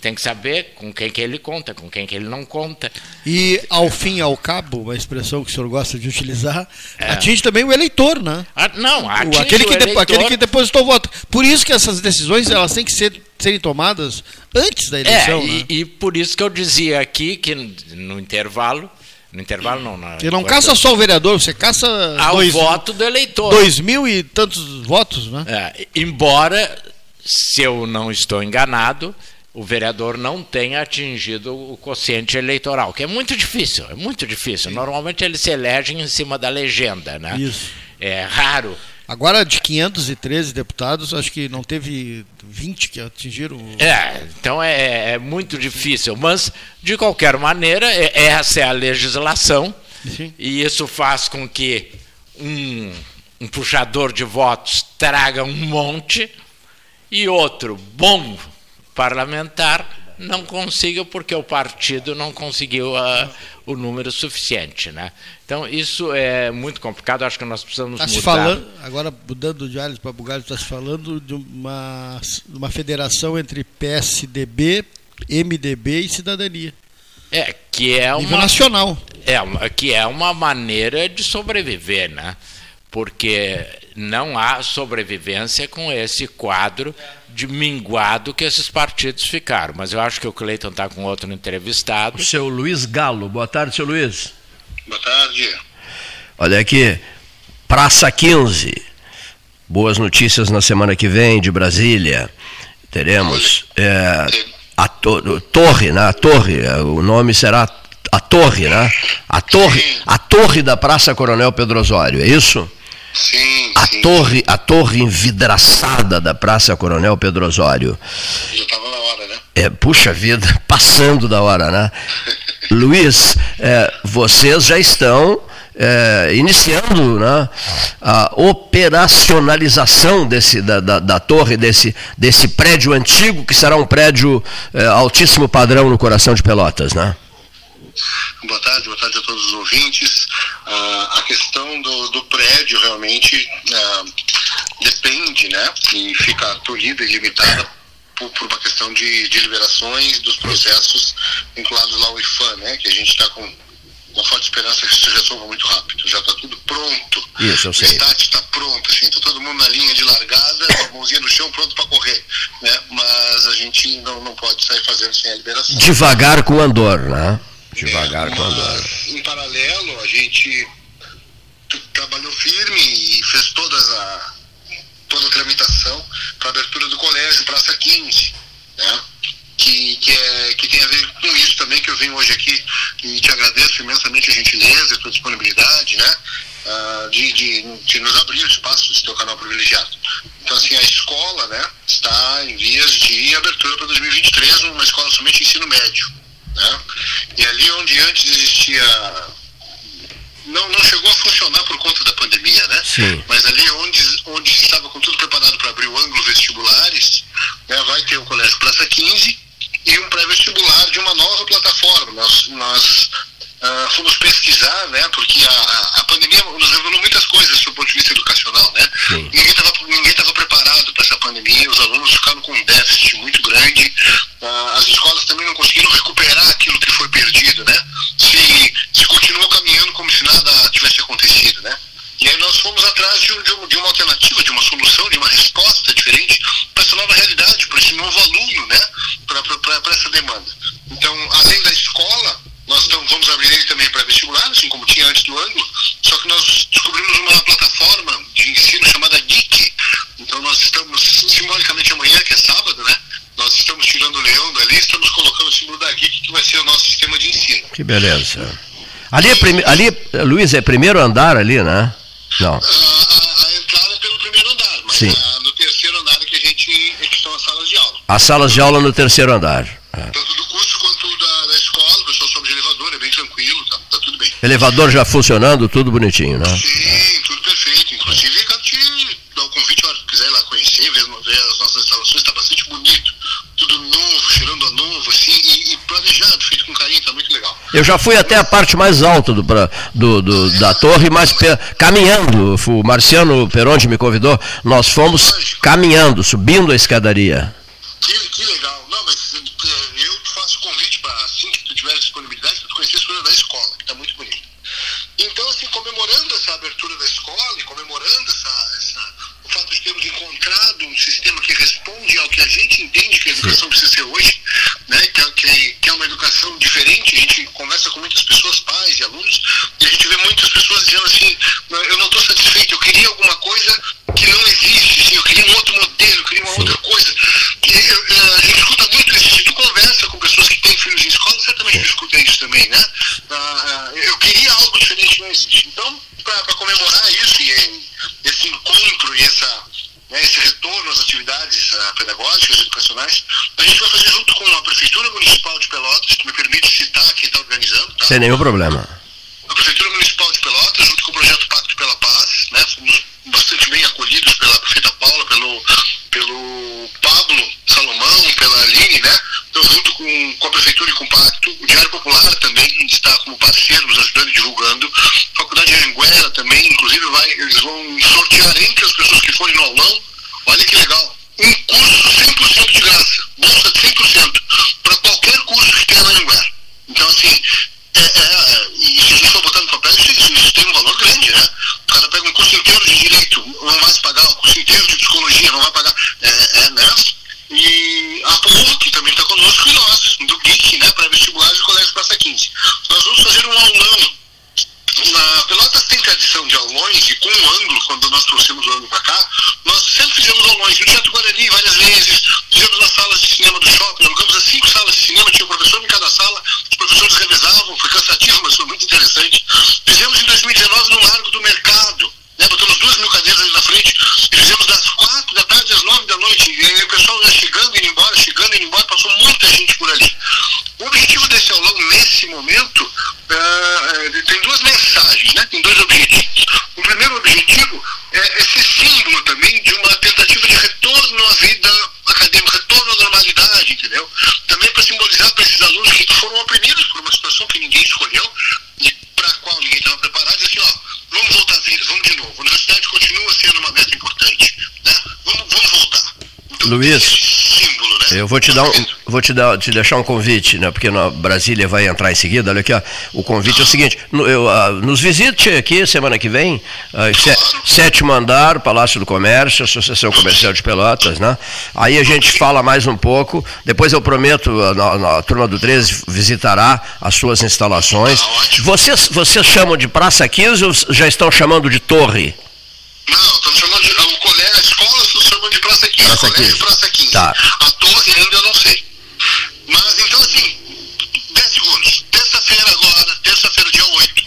tem que saber com quem que ele conta, com quem que ele não conta. E ao fim e ao cabo, uma expressão que o senhor gosta de utilizar, é. atinge também o eleitor, né? Ah, não, atinge aquele que, de, aquele que depositou o voto. Por isso que essas decisões elas têm que ser serem tomadas antes da eleição. É, e, né? e por isso que eu dizia aqui que no intervalo no intervalo não. Na você não caça só o vereador, você caça. Ao dois, voto do eleitor. Dois mil e tantos votos, né? É, embora, se eu não estou enganado, o vereador não tenha atingido o quociente eleitoral, que é muito difícil, é muito difícil. Normalmente eles se elegem em cima da legenda, né? Isso. É raro. Agora, de 513 deputados, acho que não teve 20 que atingiram. É, então é, é muito difícil. Mas, de qualquer maneira, é, essa é a legislação. Sim. E isso faz com que um, um puxador de votos traga um monte e outro bom parlamentar não consiga porque o partido não conseguiu uh, o número suficiente, né? Então isso é muito complicado. Acho que nós precisamos tá mudar. Falando, agora mudando de Alves para Bugalho, está se falando de uma, uma federação entre PSDB, MDB e Cidadania. É que é Nível uma nacional. É que é uma maneira de sobreviver, né? Porque não há sobrevivência com esse quadro de minguado que esses partidos ficaram. Mas eu acho que o Cleiton está com outro entrevistado. O seu Luiz Galo. Boa tarde, seu Luiz. Boa tarde. Olha aqui, Praça 15. Boas notícias na semana que vem de Brasília. Teremos é, a to Torre, né? A Torre, é, o nome será a Torre, né? A Torre, a Torre da Praça Coronel Pedro Osório, é isso? Sim, a sim. torre, a torre envidraçada da Praça Coronel Pedro Osório. Já estava na hora, né? É, puxa vida, *laughs* passando da hora, né? Luiz, é, vocês já estão é, iniciando né, a operacionalização desse, da, da, da, torre, desse, desse prédio antigo, que será um prédio é, altíssimo padrão no coração de Pelotas, né? Boa tarde, boa tarde a todos os ouvintes. Ah, a questão do, do prédio realmente ah, depende, né? E fica tolhida e limitada por, por, uma questão de, de liberações dos processos vinculados lá ao IFAM, né? Que a gente está com uma forte esperança que isso se resolva muito rápido. Já está tudo pronto. Isso, eu sei. O estádio está pronto, assim, está todo mundo na linha de largada, com a mãozinha no chão, pronto para correr. Né? Mas a gente não, não pode sair fazendo sem a liberação. Devagar com o andor, né? Devagar é, quando. Em paralelo, a gente trabalhou firme e fez todas a, toda a tramitação para a abertura do colégio Praça 15, né? que, que, é, que tem a ver com isso também, que eu venho hoje aqui e te agradeço imensamente a gentileza e a tua disponibilidade, né? uh, de, de, de, nos abrir o espaço desse teu canal privilegiado. Então, assim, a escola né, está em vias de abertura para 2023, uma escola somente de ensino médio. Né? E ali onde antes existia não, não chegou a funcionar por conta da pandemia, né? Sim. Mas ali onde, onde estava com tudo preparado para abrir o ângulo vestibulares, né, vai ter o Colégio Praça 15 e um pré-vestibular de uma nova plataforma. Nós, nós uh, fomos pesquisar, né? Porque a, a pandemia nos revelou muitas coisas do ponto de vista educacional, né? Sim. Ninguém estava ninguém tava preparado para essa pandemia, os alunos ficaram com um déficit muito grande, uh, as escolas também não conseguiram recuperar perdido, né? Se, se continuou caminhando como se nada tivesse acontecido, né? E aí nós fomos atrás de, de, de uma alternativa, de uma solução, de uma resposta diferente para essa nova realidade, para esse novo aluno, né? Para essa demanda. Então, além da escola, nós então vamos abrir ele também para vestibular, assim como tinha antes do ângulo, só que nós descobrimos uma plataforma de ensino chamada Geek. Então nós estamos, simbolicamente amanhã, que é sábado, né? Nós estamos tirando o leão dali, estamos colocando o símbolo da Geek, que vai ser o nosso sistema de ensino. Que beleza. Ali, é prime... ali Luiz, é primeiro andar ali, né? Não. A, a, a entrada é pelo primeiro andar, mas Sim. A, no terceiro andar é que a gente é que estão as salas de aula. As salas de aula no terceiro andar. É. Tanto do curso quanto da, da escola, o pessoal sobe de elevador, é bem tranquilo, tá, tá tudo bem. Elevador já funcionando, tudo bonitinho, né? Sim, tudo perfeito. Inclusive, quero te dar o convite, a hora que quiser ir lá conhecer, ver, ver as nossas instalações, está bastante bonito. Tudo novo, cheirando a novo, assim, e, e planejado, feito com carinho, tá muito legal. Eu já fui até a parte mais alta do, do, do- da torre, mas pe- caminhando. O Marciano Peronde me convidou. Nós fomos caminhando, subindo a escadaria. Que, que legal. Não, mas eh, eu te faço convite para, assim que tu tiver disponibilidade, para tu conhecer a história da escola, que está muito bonita. Então, assim, comemorando essa abertura da escola e comemorando essa, essa- o fato de termos encontrado um sistema que responde ao que a gente entende que a educação precisa ser hoje, né, que, é- que, que é uma educação diferente, a gente conversa com muitas pessoas, pais e alunos, e a gente vê muitas pessoas dizendo assim, "Não, eu não estou satisfeito, eu queria alguma coisa que não existe, assim, eu queria um outro modelo, eu queria uma outra coisa. E eu- eu- a gente escuta muito isso, se tu conversa com pessoas que têm filhos em escola, certamente tu escuta isso também, né? Ah, ah, eu queria algo diferente, não existe. Então, para comemorar isso e esse encontro e essa, né, esse retorno às atividades ah, pedagógicas, educacionais, a gente vai fazer junto com a Prefeitura Municipal de Pelotas, que me permite citar quem está organizando, tá? Sem nenhum problema. a Prefeitura Municipal de Pelotas, junto com o projeto Pacto pela Paz, né, fomos bastante bem acolhidos pela prefeita Paula, pelo, pelo Pablo Salomão, pela Aline, né? Então, junto com, com a Prefeitura e com o Pacto, o Diário Popular também está como parceiro, nos ajudando e divulgando. A Faculdade de Anguera também, inclusive, vai, eles vão sortear entre as pessoas que forem no aulão, olha que legal, um curso 100% de graça, bolsa de 100%, para qualquer curso que tenha na Anguera. Então, assim, é, é, e se a gente for botar no papel, isso, isso, isso tem um valor grande, né? O cara pega um curso inteiro de direito, não vai se pagar, o curso inteiro de psicologia, não vai pagar. É, é né? E a PUC também está conosco e nós, do GIC, né? Para vestibular do Colégio Praça 15. Nós vamos fazer um aulão. Na Pelotas de aulões e com o ângulo, quando nós trouxemos o ângulo para cá, nós sempre fizemos aulões. No Teatro Guarani, várias vezes, fizemos nas salas de cinema do shopping, alugamos as cinco salas de cinema, tinha um professor em cada sala, os professores revezavam, foi cansativo, mas foi muito interessante. Fizemos em 2019 no Largo do Mercado, né? Botamos duas mil cadeiras ali na frente e fizemos das quatro da tarde às nove da noite. E aí o pessoal ia chegando e indo embora, chegando e indo embora, passou muita gente por ali. O objetivo desse aulão, nesse momento, eh, tem duas mensagens, né? Tem dois objetivos. O primeiro objetivo é esse símbolo também de uma tentativa de retorno à vida acadêmica, retorno à normalidade, entendeu? Também para simbolizar para esses alunos que foram oprimidos por uma situação que ninguém escolheu e para a qual ninguém estava preparado, dizer assim, ó, vamos voltar à vida, vamos de novo. A universidade continua sendo uma meta importante, né? Vamos, vamos voltar. Então, Luiz, símbolo, né? Eu vou te dar um, vou te dar, te deixar um convite, né? Porque na Brasília vai entrar em seguida. Olha aqui, ó, o convite é o seguinte: no- eu, ah, nos visite aqui semana que vem, ah, sé- sétimo andar, Palácio do Comércio, Associação Comercial de Pelotas, né? Aí a gente fala mais um pouco. Depois eu prometo, a, na- a turma do 13 visitará as suas instalações. Vocês, vocês chamam de Praça 15 ou já estão chamando de Torre? Não, estamos chamando de. O colégio, a escola chamando de Praça 15. Praça colégio 15. Praça 15. Tá. A torre ainda. Mas então assim, 10 segundos. Terça-feira agora, terça-feira, dia 8,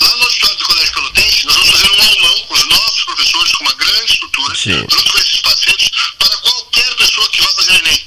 lá no auditório do Colégio Pelotense, nós vamos fazer um aulão com os nossos professores, com uma grande estrutura, Sim. junto com esses parceiros, para qualquer pessoa que vá fazer o Enem.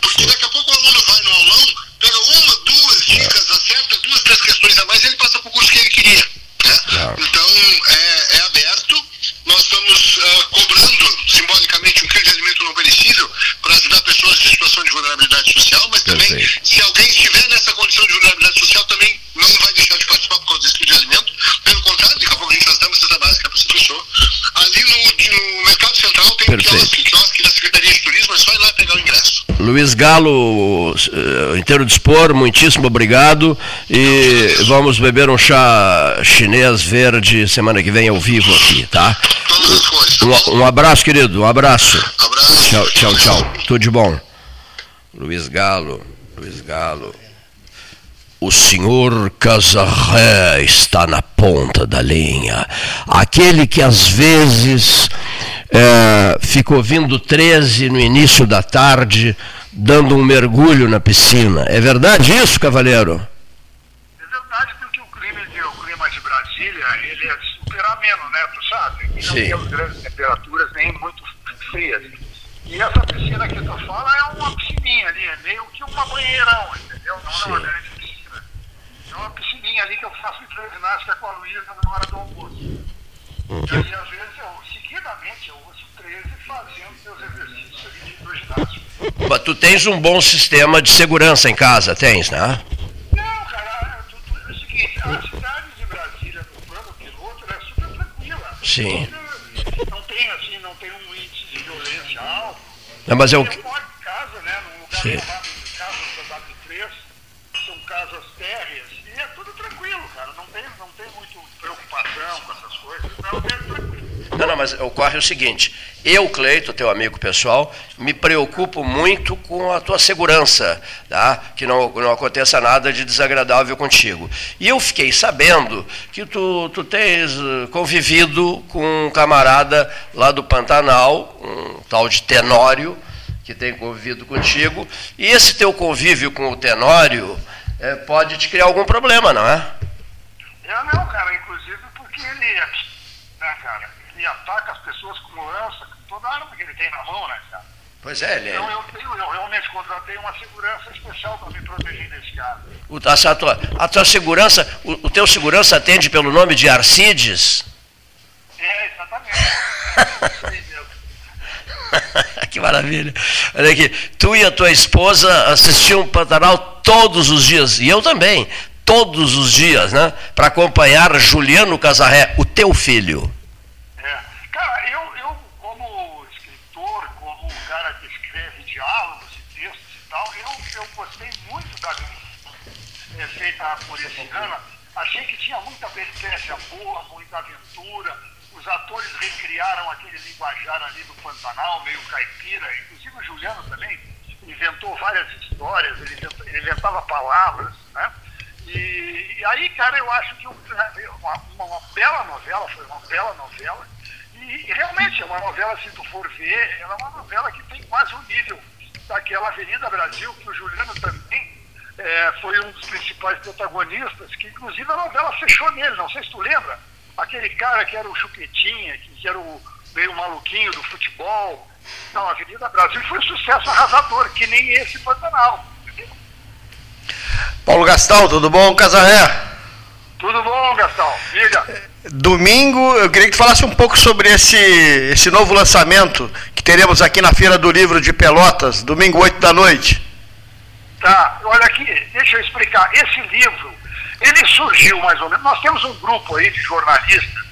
Porque Sim. daqui a pouco o aluno vai no aulão, pega uma, duas dicas, acerta duas, três questões a mais e ele passa para o curso que ele queria. Né? Então, é, é aberto nós estamos uh, cobrando simbolicamente um quilo de alimento não perecível para ajudar pessoas em situação de vulnerabilidade social, mas também se alguém estiver nessa condição de vulnerabilidade social também não vai deixar de participar por causa desse quilo de alimento. Pelo contrário, daqui a pouco a gente vai dar uma cesta básica para essa pessoa. Ali no, no, Mercado Central tem Perfeito. um quiosque da Secretaria de Turismo, é só ir lá pegar o ingresso. Luiz Galo, eh, inteiro dispor, muitíssimo obrigado. E vamos beber um chá chinês verde semana que vem ao vivo aqui, tá? Todas as cores. bom? Um, um abraço, querido, um abraço. Abraço. Tchau, tchau, tchau. Tudo de bom. Luiz Galo, Luiz Galo. O senhor Casarré está na ponta da linha. Aquele que às vezes é, fica ouvindo 13 no início da tarde, dando um mergulho na piscina. É verdade isso, cavaleiro? É verdade, porque o clima de, o clima de Brasília, ele é ameno, né? Tu sabe? E não Sim. temos grandes temperaturas nem muito frias. E essa piscina que tu fala é uma piscininha ali, é meio que uma banheirão, entendeu? Não é uma grande piscina. É uma piscininha ali que eu faço ginástica com a Luísa na hora do almoço. E aí, às vezes, eu, seguidamente, eu ouço 13 fazendo meus exercícios ali de hidroginástica. Tu tens um bom sistema de segurança em casa, tens, né? Não, cara, tu- tu- é o seguinte, a cidade de Brasília, no plano piloto, ela é super tranquila. Sim. Não tem, assim, não tem um índice de violência alto. Não, mas eu, Eu moro em casa, né, num lugar Sim. chamado Casas da W3, são casas térreas, e é tudo tranquilo, cara, não tem, não tem muito preocupação com essas coisas, não, é tranquilo. Não, não, mas ocorre o seguinte: eu, Cleito, teu amigo pessoal, me preocupo muito com a tua segurança, tá? que não, não aconteça nada de desagradável contigo. E eu fiquei sabendo que tu, tu tens eh, convivido com um camarada lá do Pantanal, um tal de Tenório, que tem convivido contigo, e esse teu convívio com o Tenório eh, pode te criar algum problema, não é? É, não, cara, inclusive porque ele, né, cara, ele ataca as pessoas com lança, com toda a arma que ele tem na mão, né, cara. Pois é, ele Então eu, tenho, eu realmente contratei uma segurança especial para me proteger desse cara. O, a, a tua, a tua segurança, o, o teu segurança atende pelo nome de Arcides? É, exatamente. *laughs* *laughs* Que maravilha. Olha aqui, tu e a tua esposa assistiam Pantanal todos os dias, e eu também, todos os dias, né? Para acompanhar Juliano Casarré, o teu filho. Feita por esse ano. Achei que tinha muita peripécia boa, muita aventura. Os atores recriaram aquele linguajar ali do Pantanal, meio caipira. Inclusive o Juliano também inventou várias histórias, ele, inventa- ele inventava palavras, né? E, e aí, cara, eu acho que um- uma, uma, uma bela novela, foi uma bela novela. E, e realmente é uma novela, se tu for ver, ela é uma novela que tem quase o nível daquela Avenida Brasil, que o Juliano também é, foi um dos principais protagonistas, que inclusive a novela fechou nele, não sei se tu lembra. Aquele cara que era o Chupetinha, que, era o meio maluquinho do futebol. Não, a Avenida Brasil foi um sucesso arrasador, que nem esse Pantanal. Paulo Gastão, tudo bom, Casarré? Tudo bom, Gastão? Diga. Domingo, eu queria que tu falasse um pouco sobre esse, esse novo lançamento que teremos aqui na Feira do Livro de Pelotas, domingo 8 da noite. Tá, olha aqui, deixa eu explicar. Esse livro, ele surgiu mais ou menos. Nós temos um grupo aí de jornalistas,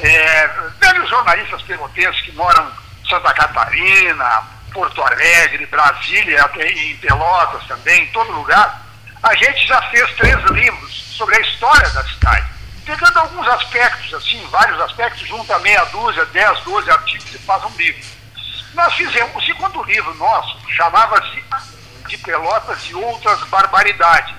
é, velhos jornalistas pelotenses que moram em Santa Catarina, Porto Alegre, Brasília, até em Pelotas também, em todo lugar. A gente já fez três livros sobre a história da cidade, pegando alguns aspectos, assim, vários aspectos, junta meia dúzia, dez, doze artigos e faz um livro. Nós fizemos, o segundo livro nosso chamava-se De Pelotas e Outras Barbaridades.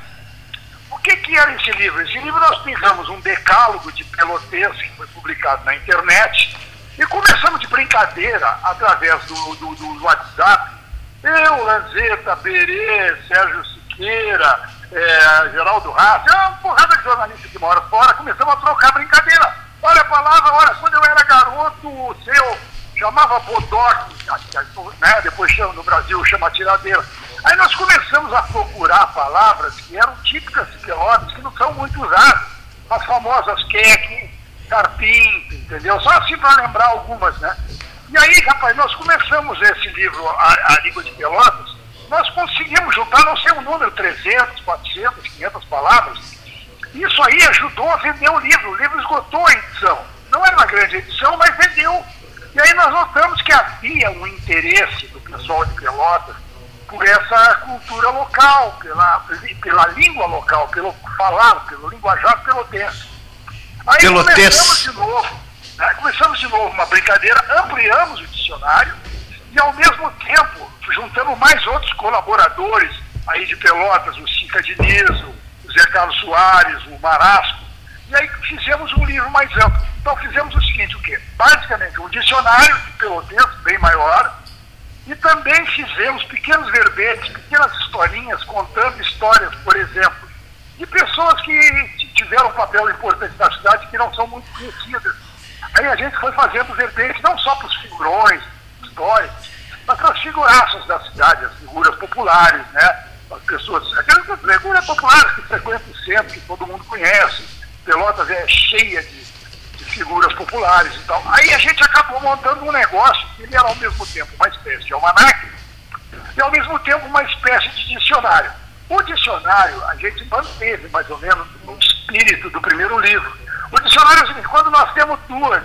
O que, que era esse livro? Esse livro nós pegamos um decálogo de pelotês que foi publicado na internet e começamos de brincadeira através do, do, do WhatsApp. Eu, Lanzeta, Berê, Sérgio Siqueira, é, Geraldo Rassi, uma porrada de jornalistas que mora fora, começamos a trocar brincadeira. Olha a palavra, olha, quando eu era garoto, o seu chamava Bodoc, né? depois chama, no Brasil chama tiradeira. Aí nós começamos a procurar palavras que eram típicas de Pelotas, que não são muito usadas. As famosas queque, carpim, entendeu? Só assim para lembrar algumas, né? E aí, rapaz, nós começamos esse livro, a, a Língua de Pelotas, nós conseguimos juntar, não sei o número, 300, 400, 500 palavras. Isso aí ajudou a vender o livro. O livro esgotou a edição. Não era uma grande edição, mas vendeu E aí nós notamos que havia um interesse do pessoal de Pelotas por essa cultura local, pela, pela língua local, pelo falado, pelo linguajar pelotense. Aí Pelotense. começamos de novo, né, começamos de novo uma brincadeira, ampliamos o dicionário e ao mesmo tempo juntamos mais outros colaboradores aí de Pelotas, o Cica Diniz, o Zé Carlos Soares, o Marasco, e aí fizemos um livro mais amplo. Então fizemos o seguinte, o quê? Basicamente um dicionário de pelotense bem maior, e também fizemos pequenos verbetes, pequenas historinhas, contando histórias, por exemplo, de pessoas que tiveram um papel importante na cidade que não são muito conhecidas. Aí a gente foi fazendo verbetes não só para os figurões históricos, mas para as figuraças da cidade, as figuras populares, né? As pessoas, aquelas figuras populares que frequentam o centro, que todo mundo conhece. Pelotas é cheia de figuras populares e tal. Aí a gente acabou montando um negócio que ele era ao mesmo tempo uma espécie de almanac e ao mesmo tempo uma espécie de dicionário. O dicionário a gente manteve mais ou menos no espírito do primeiro livro. O dicionário é o seguinte, quando nós temos duas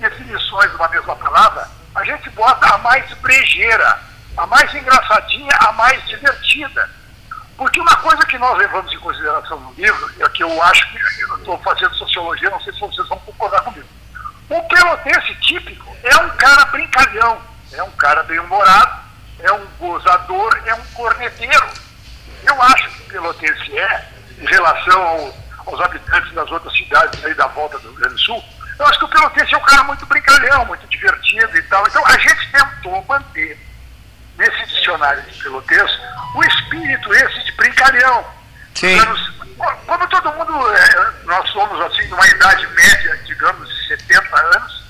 definições de uma mesma palavra, a gente bota a mais brejeira, a mais engraçadinha, a mais divertida. Porque uma coisa que nós levamos em consideração no livro, e aqui eu acho que eu estou fazendo sociologia, não sei se vocês vão concordar comigo. O pelotense típico é um cara brincalhão, é um cara bem-humorado, é um gozador, é um corneteiro. Eu acho que o pelotense é, em relação ao, aos habitantes das outras cidades aí da volta do Rio Grande do Sul, eu acho que o pelotense é um cara muito brincalhão, muito divertido e tal. Então a gente tentou manter nesse dicionário de pelotense o espírito esse de brincalhão. Sim. Anos, como todo mundo, é, nós somos assim, numa idade média, digamos, de 70 anos,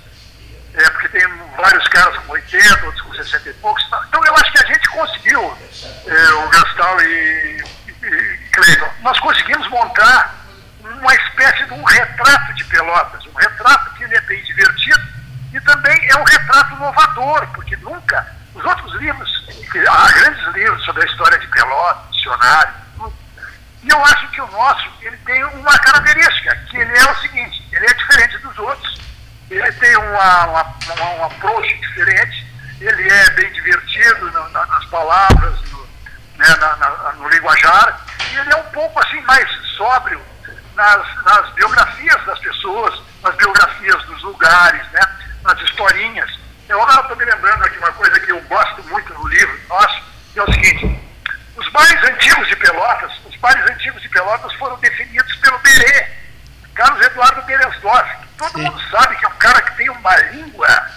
é, porque tem vários caras com 80, outros com 60 e poucos. Então eu acho que a gente conseguiu, é, o Gastal e, e, e Cleiton, nós conseguimos montar uma espécie de um retrato de Pelotas, um retrato que ele é bem divertido e também é um retrato inovador, porque nunca, os outros livros, há grandes livros sobre a história de Pelotas, dicionário, e eu acho que o nosso, ele tem uma característica, que ele é o seguinte, ele é diferente dos outros, ele tem uma, uma, uma, um approach diferente, ele é bem divertido na- na- nas palavras, no, né, na- no linguajar, e ele é um pouco assim mais sóbrio nas, nas biografias das pessoas, nas biografias dos lugares, né, nas historinhas. Eu estou me lembrando aqui uma coisa que eu gosto muito no livro nosso, que é o seguinte, os bares antigos de Pelotas, os bares antigos de Pelotas foram definidos pelo Berê, Carlos Eduardo Berensdorf. que Todo mundo sabe que é um cara que tem uma língua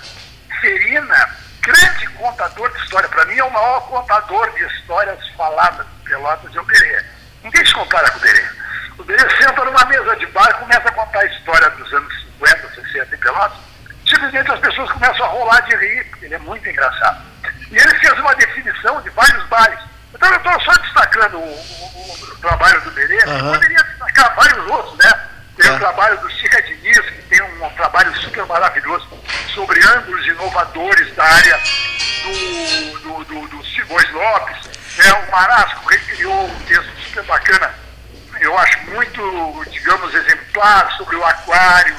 ferina, grande contador de história. Para mim é o maior contador de histórias faladas de Pelotas é o Berê. Ninguém se compara com o Berê. O Berê senta numa mesa de bar e começa a contar a história dos anos 50, 60 em Pelotas. Simplesmente as pessoas começam a rolar de rir, porque ele é muito engraçado. E ele fez uma definição de vários bares. Então eu estou só destacando o, o- o trabalho do Berê, Aham. poderia destacar vários outros, né? Tem É. o trabalho do Chica Diniz, que tem um, um trabalho super maravilhoso sobre ângulos inovadores da área do, do, do, do Lopes. Né? O Marasco recriou um texto super bacana, eu acho muito, digamos, exemplar sobre o aquário,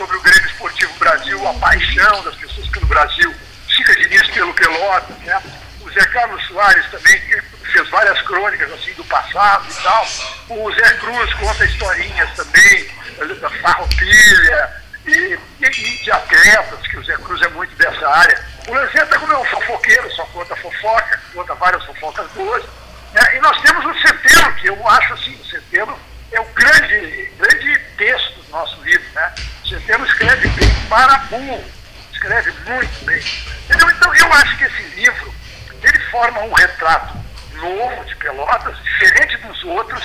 sobre o Grêmio Esportivo Brasil, a paixão das pessoas pelo Brasil. Chica Diniz pelo Pelotas, né? O Zé Carlos Soares também, fez várias crônicas assim do passado e tal. O Zé Cruz conta historinhas também, da farroupilha e, e, de atletas, que o Zé Cruz é muito dessa área. O Lanzetta, como é um fofoqueiro, só conta fofoca, conta várias fofocas boas. né? E nós temos o Centeno, que eu acho assim, o Centeno é o grande, grande texto do nosso livro, né? Centeno escreve bem para burro, escreve muito bem. Entendeu? Então eu acho que esse livro, ele forma um retrato novo de Pelotas, diferente dos outros.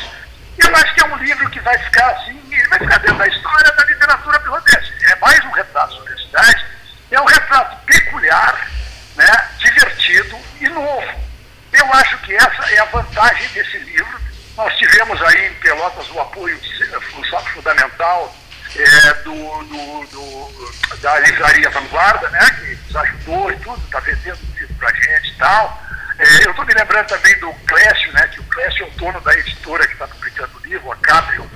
Eu acho que é um livro que vai ficar assim, ele vai ficar dentro da história da literatura pelotense. É mais um retrato sobre a cidade, é um retrato peculiar, né, divertido e novo. Eu acho que essa é a vantagem desse livro. Nós tivemos aí em Pelotas o apoio fu- fundamental é, do, do- do- da livraria Vanguarda, né, que nos ajudou e tudo, está vendendo o livro para gente e tal. É, eu estou me lembrando também do Clécio, né, que o Clécio é o dono da editora que está publicando o livro, a Cabrio.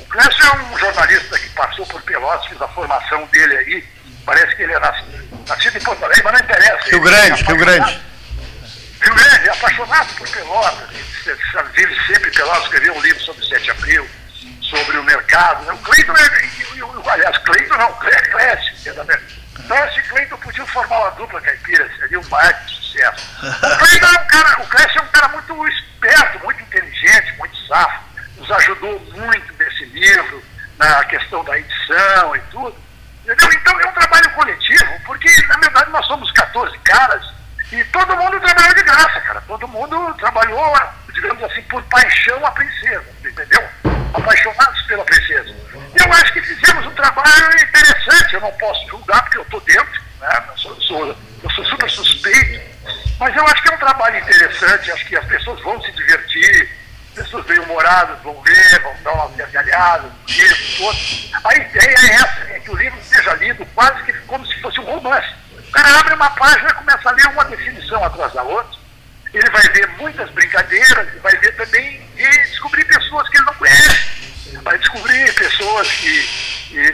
O Clécio é um jornalista que passou por Pelotas, fez a formação dele aí parece que ele é nascido, nascido em Porto Alegre, mas não interessa. Rio Grande, Rio Grande. Rio Grande, é apaixonado por Pelotas, vive sempre Pelotas, escreveu um livro sobre 7 de abril, sobre o mercado. Né? O Cleiton, é, aliás, Cleiton não, Clécio, Clécio e Cleiton podiam formar uma dupla caipira, seria um baita sucesso. O Cleiton é um cara, o Clécio é um cara muito esperto, muito inteligente, muito safo, nos ajudou muito nesse livro, na questão da edição e tudo. Entendeu? Então é um trabalho coletivo, porque na verdade nós somos 14 caras e todo mundo trabalhou de graça, cara. Todo mundo trabalhou, digamos assim, por paixão a princesa, entendeu? Apaixonados pela princesa. Eu acho que fizemos um trabalho interessante, eu não posso julgar porque eu estou dentro, né? Eu sou, sou, eu sou super suspeito, mas eu acho que é um trabalho interessante, acho que as pessoas vão se divertir, pessoas bem-humoradas vão ler, vão dar uma gargalhada, um. A ideia é essa, é que o livro seja lido quase que como se fosse um romance. O cara abre uma página e começa a ler uma definição atrás da outra. Ele vai ver muitas brincadeiras, e vai ver também e descobrir pessoas que ele não conhece. Vai descobrir pessoas que,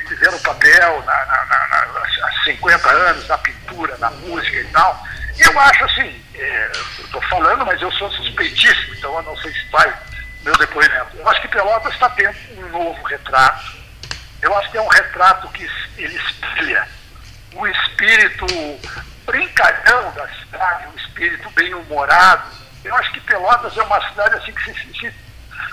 fizeram papel na, na, na, há 50 anos, na pintura, na música e tal. Eu acho assim, é, estou falando, mas eu sou suspeitíssimo, então eu não sei se vai meu depoimento. Eu acho que Pelotas está tendo um novo retrato. Eu acho que é um retrato que ele espelha o espírito brincalhão da cidade, o espírito bem-humorado. Eu acho que Pelotas é uma cidade assim que se, se,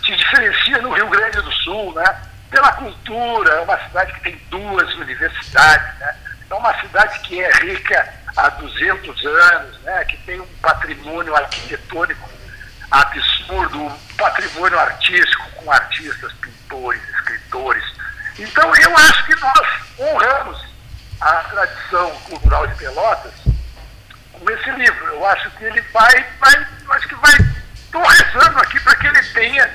se diferencia no Rio Grande do Sul, né? Pela cultura, é uma cidade que tem duas universidades, né? É uma cidade que é rica há 200 anos, né? Que tem um patrimônio arquitetônico absurdo, um patrimônio artístico com artistas, pintores, escritores. Então eu acho que nós honramos a tradição cultural de Pelotas com esse livro. Eu acho que ele vai, vai acho que vai, estou rezando aqui para que ele tenha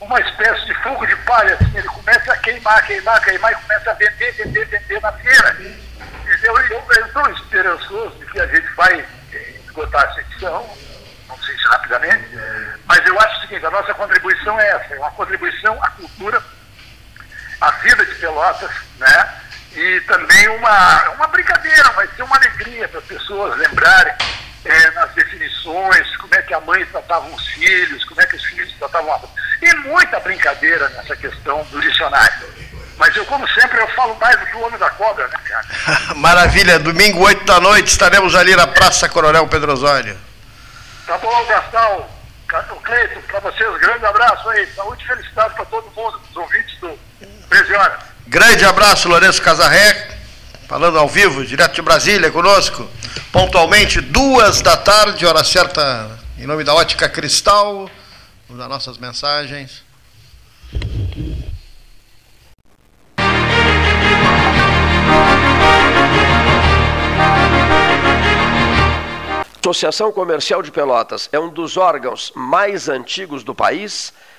uma espécie de fogo de palha, assim, ele começa a queimar, queimar, queimar e começa a vender, vender, vender na feira. Entendeu? Eu estou esperançoso de que a gente vai esgotar essa edição, não sei se rapidamente, mas eu acho o seguinte, a nossa contribuição é essa, é uma contribuição à cultura, à vida de Pelotas, né? E também uma, uma brincadeira, vai ser uma alegria para as pessoas lembrarem é, nas definições, como é que a mãe tratava os filhos, como é que os filhos tratavam a mãe. E muita brincadeira nessa questão do dicionário. Mas eu, como sempre, eu falo mais do que o homem da cobra, né, cara? *laughs* Maravilha, domingo, 8 da noite, estaremos ali na Praça Coronel Pedro Osório. Tá bom, Gastão. Cleiton, para vocês, grande abraço aí. Saúde e felicidade para todo mundo, os ouvintes do 13 horas. Grande abraço, Lourenço Casarré, falando ao vivo, direto de Brasília, conosco. Pontualmente, duas da tarde, hora certa, em nome da Ótica Cristal. Vamos dar nossas mensagens. Associação Comercial de Pelotas é um dos órgãos mais antigos do país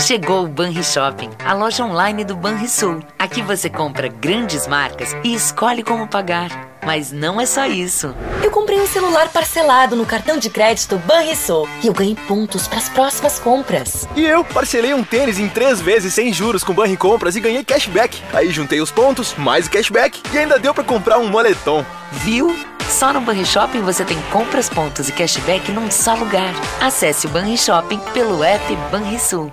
Chegou o Banri Shopping, a loja online do Banrisul. Aqui você compra grandes marcas e escolhe como pagar. Mas não é só isso. Eu comprei um celular parcelado no cartão de crédito Banrisul e eu ganhei pontos para as próximas compras. E eu parcelei um tênis em três vezes sem juros com Banri Compras e ganhei cashback. Aí juntei os pontos, mais o cashback e ainda deu para comprar um moletom. Viu? Só no Banri Shopping você tem compras, pontos e cashback num só lugar. Acesse o Banri Shopping pelo app Banrisul.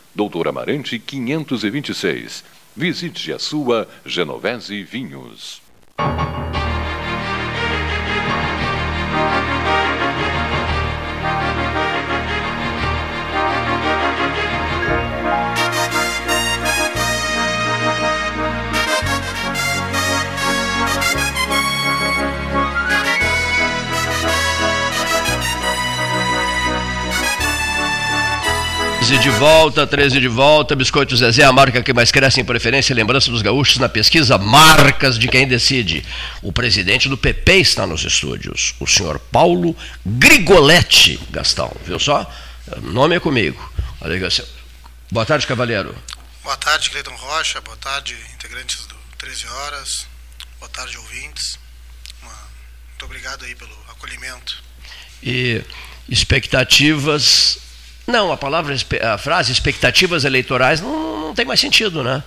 Doutor Amarante 526. Visite a sua Genovese Vinhos. De volta, 13 de volta. Biscoito Zezé, a marca que mais cresce em preferência e lembrança dos gaúchos na pesquisa Marcas de Quem Decide. O presidente do PP está nos estúdios, o senhor Paulo Grigoletti Gastão. Viu só? O nome é comigo. Boa tarde, Cavaleiro. Boa tarde, Cleiton Rocha. Boa tarde, integrantes do 13 Horas. Boa tarde, ouvintes. Muito obrigado aí pelo acolhimento. E expectativas não, a palavra, a frase expectativas eleitorais não, não tem mais sentido, né?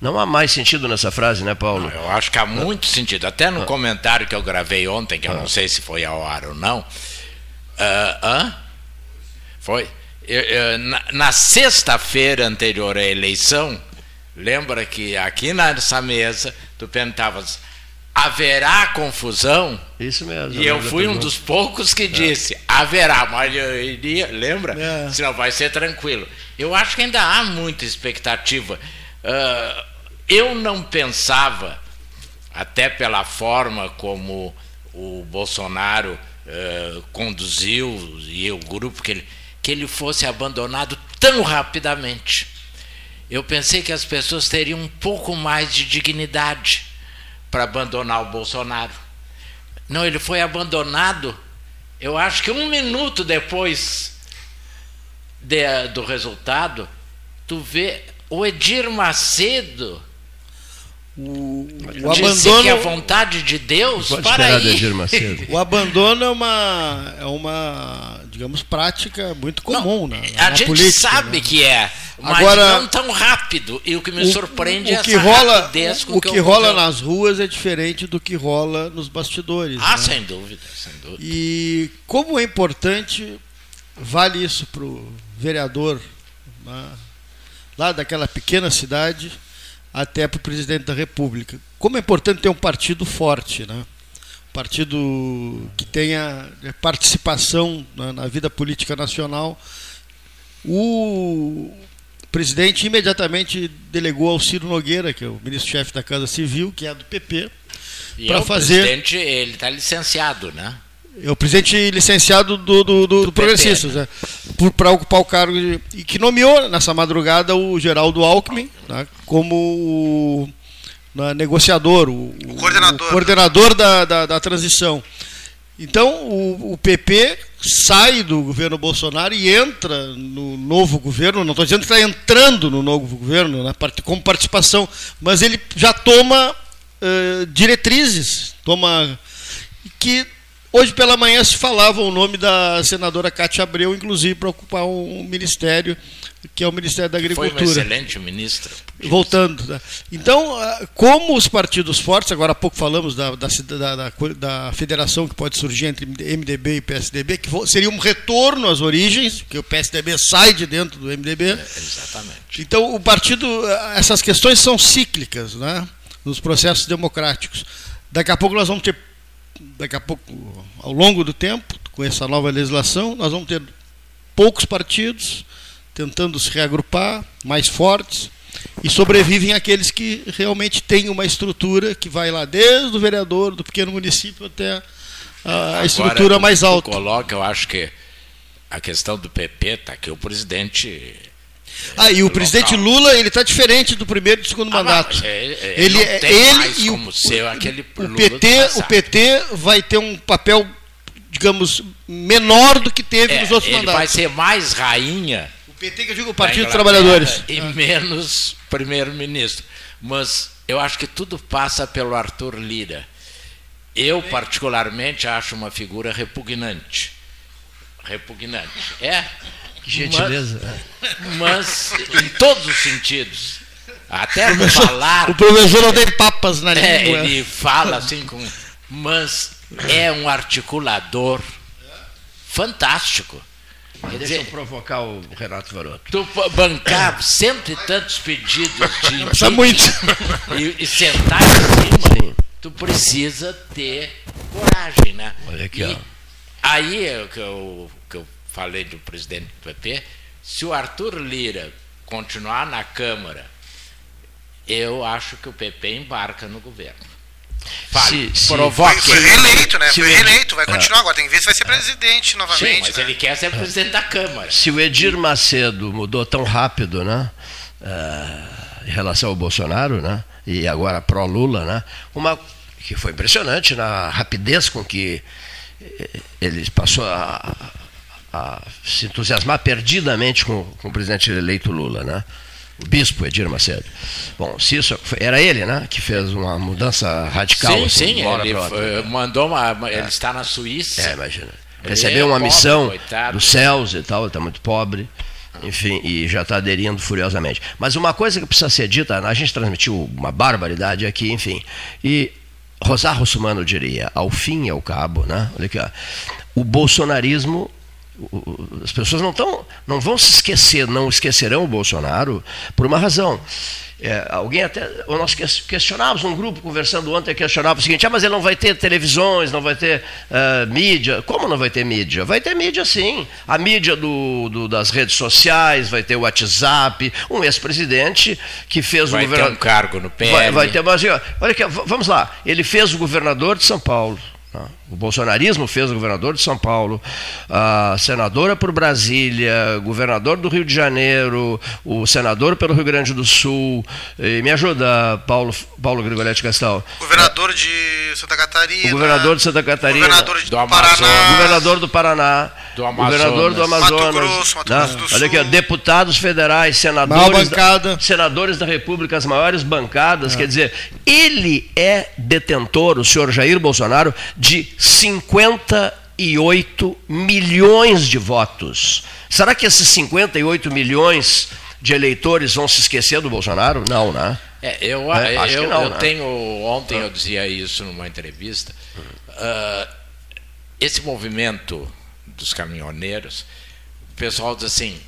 Não há mais sentido nessa frase, né, Paulo? Não, eu acho que há muito sentido. Até no ah. comentário que eu gravei ontem, que eu ah. não sei se foi ao ar ou não. Uh, foi. Eu, eu, na, na sexta-feira anterior à eleição, lembra que aqui nessa mesa tu perguntavas haverá confusão? Isso mesmo. E eu fui um dos poucos que é. disse, é. haverá, mas eu iria, lembra? É. Senão vai ser tranquilo. Eu acho que ainda há muita expectativa. Uh, eu não pensava, até pela forma como o Bolsonaro uh, conduziu e o grupo que ele, que ele fosse abandonado tão rapidamente. Eu pensei que as pessoas teriam um pouco mais de dignidade para abandonar o Bolsonaro. Não, ele foi abandonado, eu acho que um minuto depois de, do resultado, tu vê o Edir Macedo. O, o abandono que é a vontade de Deus para aí. *laughs* o abandono é uma é uma digamos prática muito comum não, na, na a gente política, sabe né? que é mas Agora, não tão rápido. E o que me o, surpreende o, é que essa rola, rapidez com o que, que rola nas ruas é diferente do que rola nos bastidores. Ah, né? sem dúvida, sem dúvida. E como é importante, vale isso para o vereador né, lá daquela pequena cidade até para o presidente da República. Como é importante ter um partido forte, né? Partido que tenha participação na, na vida política nacional. O, presidente imediatamente delegou ao Ciro Nogueira, que é o ministro-chefe da Casa Civil, que é do PP, para é fazer. O presidente ele está licenciado, né? É o presidente licenciado do, do, do, do Progressistas, né? para ocupar o cargo de, e que nomeou nessa madrugada o Geraldo Alckmin né, como o na, negociador, o, o coordenador, o coordenador da, da, da transição. Então, o, o, PP sai do governo Bolsonaro e entra no novo governo. Não estou dizendo que está entrando no novo governo né, como participação, mas ele já toma uh, diretrizes, toma que hoje pela manhã se falava o nome da senadora Cátia Abreu, inclusive para ocupar um ministério que é o Ministério da Agricultura. Foi uma excelente ministra. Voltando. Né? Então, ah, como os partidos fortes, agora há pouco falamos da, da, da, da, federação que pode surgir entre MDB e PSDB, que seria um retorno às origens, que o PSDB sai de dentro do MDB. É, exatamente. Então, o partido, ah, essas questões são cíclicas né, nos processos democráticos. Daqui a pouco nós vamos ter, daqui a pouco, ao longo do tempo, com essa nova legislação, nós vamos ter poucos partidos tentando se reagrupar, mais fortes, e sobrevivem aqueles que realmente têm uma estrutura que vai lá desde o vereador do pequeno município até a estrutura mais alta. Coloca, eu acho que a questão do PP está aqui o presidente ah, e o presidente Lula, ele está diferente do primeiro e do segundo ah, mandato. É, é, ele é ele e o, o PT, o PT vai ter um papel, digamos, menor do que teve é, nos outros ele mandatos. Vai ser mais rainha PT que eu digo o Partido dos Trabalhadores. E menos primeiro-ministro. Mas eu acho que tudo passa pelo Arthur Lira. Eu, particularmente, acho uma figura repugnante. Repugnante. É. Que gentileza. Mas, mas em todos os sentidos. Até no falar. O professor não tem papas na é, língua. Ele fala assim com. Mas é um articulador fantástico. Deixa eu provocar o Renato Varoto. tu bancar cento e tantos pedidos de *laughs* Precisa muito. *laughs* e, e sentar em cima, tu precisa ter coragem, né? Olha aqui, E ó. aí é o que eu, que eu falei do presidente do PP, se o Arthur Lira continuar na Câmara, eu acho que o PP embarca no governo. Fale, Se- se- provoque. Foi reeleito, né? Se Foi reeleito, vai É. continuar agora. Tem que ver se vai ser presidente Sim, novamente. mas né? ele quer ser presidente da Câmara. Se o Edir Macedo mudou tão rápido, né? eh, em relação ao Bolsonaro, né? E agora pró-Lula, né? Uma que foi impressionante na rapidez com que eh, ele passou a, a se entusiasmar perdidamente com, com o presidente eleito Lula, né? O bispo Edir Macedo. Bom, se isso era ele, né? Que fez uma mudança radical. sim, assim, sim, ele foi- mandou uma. Ele está na Suíça. É, imagina. Recebeu é uma pobre, missão coitado. dos céus e tal, ele está muito pobre. Enfim, e já está aderindo furiosamente. Mas uma coisa que precisa ser dita, a gente transmitiu uma barbaridade aqui, enfim. E Rosário Russumano diria, ao fim e ao cabo, né? Olha aqui, ó, o bolsonarismo as pessoas não estão, não vão se esquecer, não esquecerão o Bolsonaro por uma razão. É, alguém até, ou nós ques- questionávamos, um grupo conversando ontem questionava o seguinte: ah, mas ele não vai ter televisões, não vai ter ah, mídia. Como não vai ter mídia? Vai ter mídia sim. A mídia do, do- das redes sociais, vai ter o WhatsApp, um ex-presidente que fez Vai o ter governador. um cargo no PL. Vai, vai ter, mas, ó, olha aqui, vamos lá. Ele fez o governador de São Paulo. Tá? O bolsonarismo fez o governador de São Paulo, a senadora por Brasília, governador do Rio de Janeiro, o senador pelo Rio Grande do Sul. Me ajuda, Paulo, Paulo Grigoletti Gastal. Governador de Santa Catarina. O governador de Santa Catarina. Governador de Do Paraná. Amazonas. Governador do Paraná, Do Amazonas. governador do Amazonas, Mato Grosso, Mato né? Grosso do olha aqui, ó, Sul. deputados federais, senadores, da, bancada. senadores da República, as maiores bancadas, quer dizer, ele é detentor, o senhor Jair Bolsonaro, de 58 milhões de votos. Será que esses 58 milhões de eleitores vão se esquecer do Bolsonaro? Não, né? É, eu, É, acho eu, que não, eu né? tenho. Ontem eu dizia isso numa entrevista. ah, esse movimento dos caminhoneiros, o pessoal diz assim: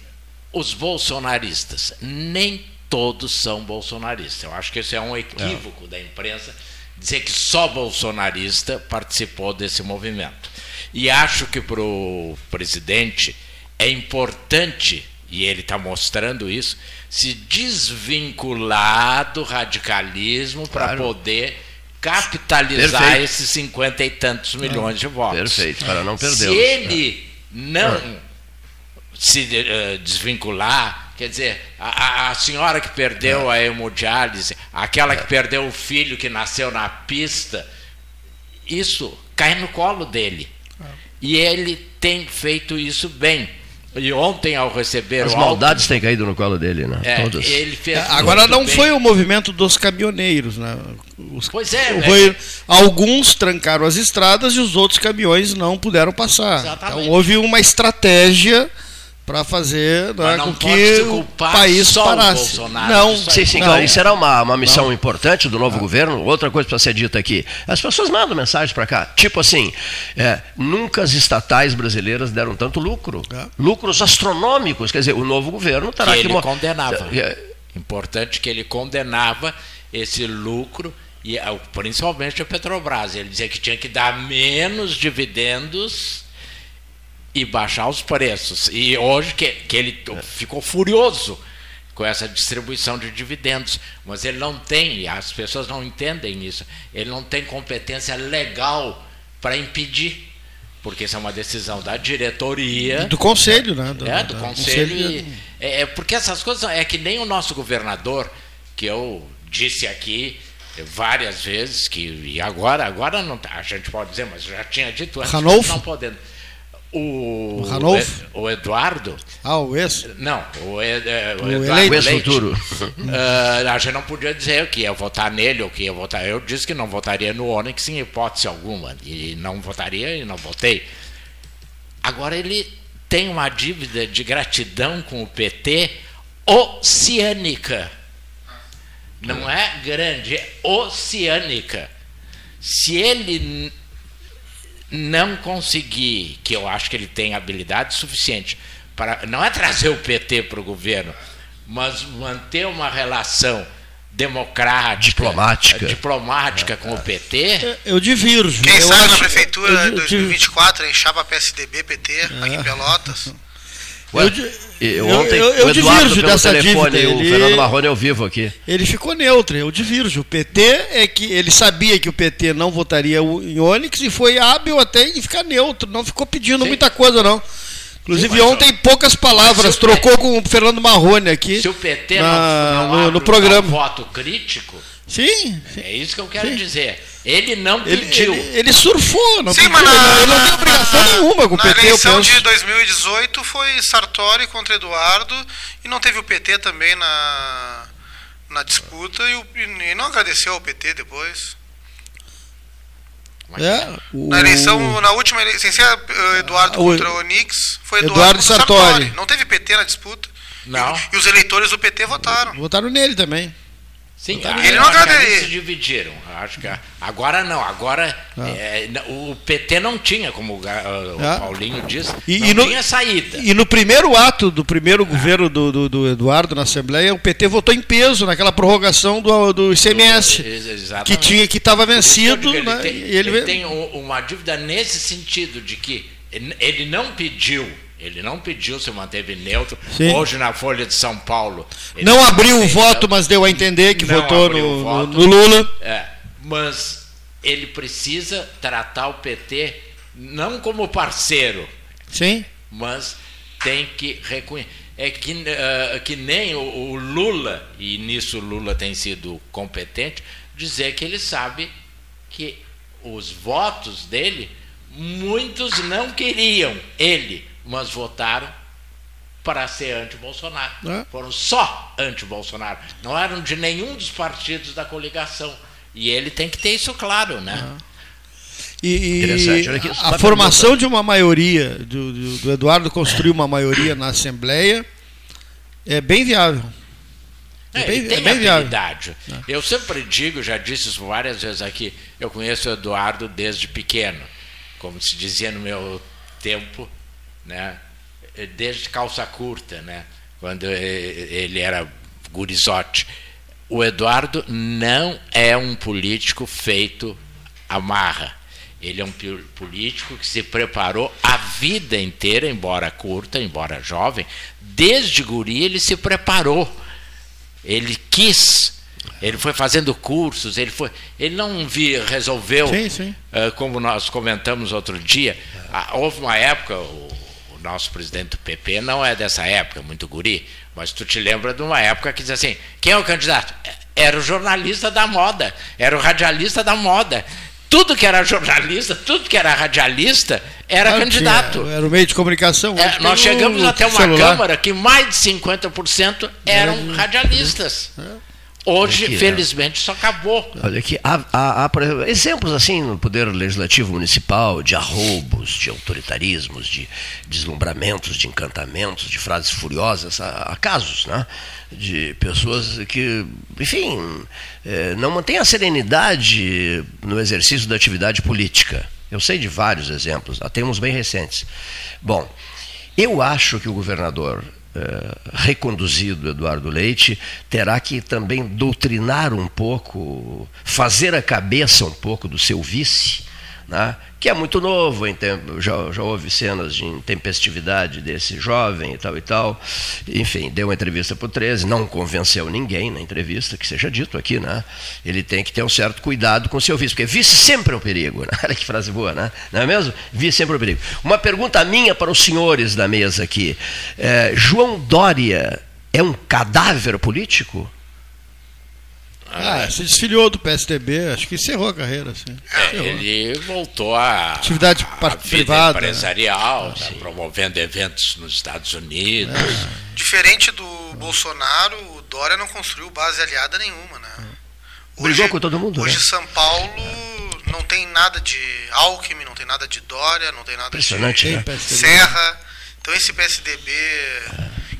os bolsonaristas, nem todos são bolsonaristas. Eu acho que esse é um equívoco da imprensa dizer que só bolsonarista participou desse movimento. E acho que para o presidente é importante, e ele está mostrando isso, se desvincular do radicalismo para Claro. poder capitalizar Perfeito. esses cinquenta e tantos milhões de votos. Perfeito, para não Se perdê-los. ele não se eh, desvincular, quer dizer, a, a- a senhora que perdeu a hemodiálise, aquela que perdeu o filho que nasceu na pista, isso cai no colo dele. E ele tem feito isso bem. E ontem, ao receber As o maldades têm caído no colo dele, né? É, Todas. ele fez É, Agora não bem. foi o movimento dos caminhoneiros, né? Os- Pois é, foi- é. alguns trancaram as estradas e os outros caminhões não puderam passar. Exatamente. Então houve uma estratégia para fazer né, Mas não com pode que se o culpar país só o parasse. Bolsonaro Não, Sim, sim, não. claro. Isso será uma, uma missão importante do novo governo. Outra coisa para ser dita aqui. As pessoas mandam mensagens para cá. Tipo assim, é, nunca as estatais brasileiras deram tanto lucro. É. Lucros astronômicos. Quer dizer, o novo governo terá que que... ele mo- condenava. É, Importante que ele condenava esse lucro, e ah, principalmente a Petrobras. Ele dizia que tinha que dar menos dividendos e baixar os preços. E hoje que, que ele ficou furioso com essa distribuição de dividendos, mas ele não tem, e as pessoas não entendem isso, ele não tem competência legal para impedir, porque isso é uma decisão da diretoria. Do conselho, né? Do- É, do do conselho. conselho. e- é, é porque essas coisas é que nem o nosso governador, que eu disse aqui várias vezes, que e agora, agora não, tá, a gente pode dizer, mas já tinha dito antes, Ranolfo? não podendo. O, O o, Eduardo. Ah, o ex? Não, o, Ed- eh, o O Eduardo eleito. Leite. Ex-futuro. *laughs* Ah, a gente não podia dizer que ia votar nele ou que ia votar. Eu disse que não votaria no Onyx em hipótese alguma. E não votaria e não votei. Agora ele tem uma dívida de gratidão com o PT oceânica. Não é grande, é oceânica. Se ele não conseguir, que eu acho que ele tem habilidade suficiente para não é trazer o PT para o governo, mas manter uma relação democrática, Diplomática. diplomática com o PT, Eu divirjo. Quem eu sabe na acho- prefeitura eu em di- 2024 enchava PSDB, PT, aqui em Pelotas. *laughs* Ué, Eu e eu- ontem eu- eu o Eduardo pelo dessa telefone, dívida, o ele- Fernando Marrone ao vivo aqui. Ele ficou neutro, eu divirjo. O PT é que ele sabia que o PT não votaria o- em Onyx e foi hábil até em ficar neutro, não ficou pedindo muita coisa não. Inclusive Sim, ontem poucas palavras, o trocou com o Fernando Marrone aqui. se o PT na- não, não no, no um programa. voto crítico, Sim, é isso que eu quero Sim. dizer. Ele não ele, pediu. ele, ele surfou, não Sim, pediu, mas na, ele, ele não tem na- obrigação na- nenhuma com o na PT, eu eleição penso. de 2018 foi Sartori contra Eduardo e não teve o PT também na, na disputa e, o- e não agradeceu ao PT depois. É, o- Na eleição, na última eleição, sem ser eh, Eduardo O- contra o Onix, foi Eduardo, Eduardo contra Sartori. Não teve PT na disputa. Não. E os eleitores do PT votaram. Votaram nele também. Sim, Ele não que agrade- eles se dividiram. Acho que agora não, agora Ah. é, o PT não tinha, como o, Ah. Paulinho disse, E- não e no- tinha saída. E no primeiro ato do primeiro governo do, do, do Eduardo na Assembleia, o PT votou em peso naquela prorrogação do, do ICMS, exatamente. que tinha que estava vencido. digo, né, ele tem, ele, ele tem uma dívida nesse sentido de que ele não pediu, ele não pediu, se manteve neutro. Sim. Hoje na Folha de São Paulo. não abriu o voto, mas deu a entender que votou no, voto. no- Lula. É, mas ele precisa tratar o PT não como parceiro, Sim. mas tem que reconhecer. É que, eh, que nem o, o Lula, e nisso o Lula tem sido competente, dizer que ele sabe que os votos dele, muitos não queriam ele, mas votaram para ser anti-Bolsonaro. É. Foram só anti-Bolsonaro. Não eram de nenhum dos partidos da coligação. E ele tem que ter isso claro, né? E, e aqui, a, formação de uma maioria, do, do- do Eduardo construir uma maioria na Assembleia, é bem viável. É, É bem- tem é bem viável. habilidade. Eu sempre digo, já disse isso várias vezes aqui, eu conheço o Eduardo desde pequeno, como se dizia no meu tempo, né? desde calça curta, né? quando ele era gurizote. O Eduardo não é um político feito à marra. Ele é um político que se preparou a vida inteira, embora curta, embora jovem, desde guri ele se preparou. Ele quis, ele foi fazendo cursos, ele foi, ele não vi, resolveu, Sim, sim. eh, como nós comentamos outro dia, ah, houve uma época, o nosso presidente do PP não é dessa época, muito guri, mas tu te lembra de uma época que diz assim, quem é o candidato? Era o jornalista da moda, era o radialista da moda. Tudo que era jornalista, tudo que era radialista, era Claro, candidato. tinha- Era o meio de comunicação. É, nós chegamos até uma celular. Câmara que mais de 50% eram radialistas. Hoje, Aqui, é. felizmente, isso acabou. Olha aqui, há, há- há, por exemplo, exemplos assim no Poder Legislativo Municipal de arroubos, de autoritarismos, de deslumbramentos, de encantamentos, de frases furiosas, há, há casos, né? De pessoas que, enfim, eh, não mantêm a serenidade no exercício da atividade política. Eu sei de vários exemplos, até uns bem recentes. Bom, eu acho que o governador reconduzido, Eduardo Leite, terá que também doutrinar um pouco, fazer a cabeça um pouco do seu vice, né? que é muito novo, em tempo, já, já houve cenas de intempestividade desse jovem e tal e tal. Enfim, deu uma entrevista para o 13, não convenceu ninguém na entrevista, que seja dito aqui, né? Ele tem que ter um certo cuidado com o seu vice, porque vice sempre é um perigo. Né? *laughs* Olha que frase boa, né? Não é mesmo? Vice sempre é um perigo. Uma pergunta minha para os senhores da mesa aqui. É, João Dória é um cadáver político? Ah, se desfiliou do PSDB, acho que encerrou a carreira. Assim. É, ele voltou à Atividade vida privada, né? empresarial, tá promovendo eventos nos Estados Unidos. Diferente do Bolsonaro, o Dória não construiu base aliada nenhuma, né? Brigou com todo mundo, Hoje né? São Paulo não tem nada de Alckmin, não tem nada de Dória, não tem nada Impressionante, de né? Serra. Então esse PSDB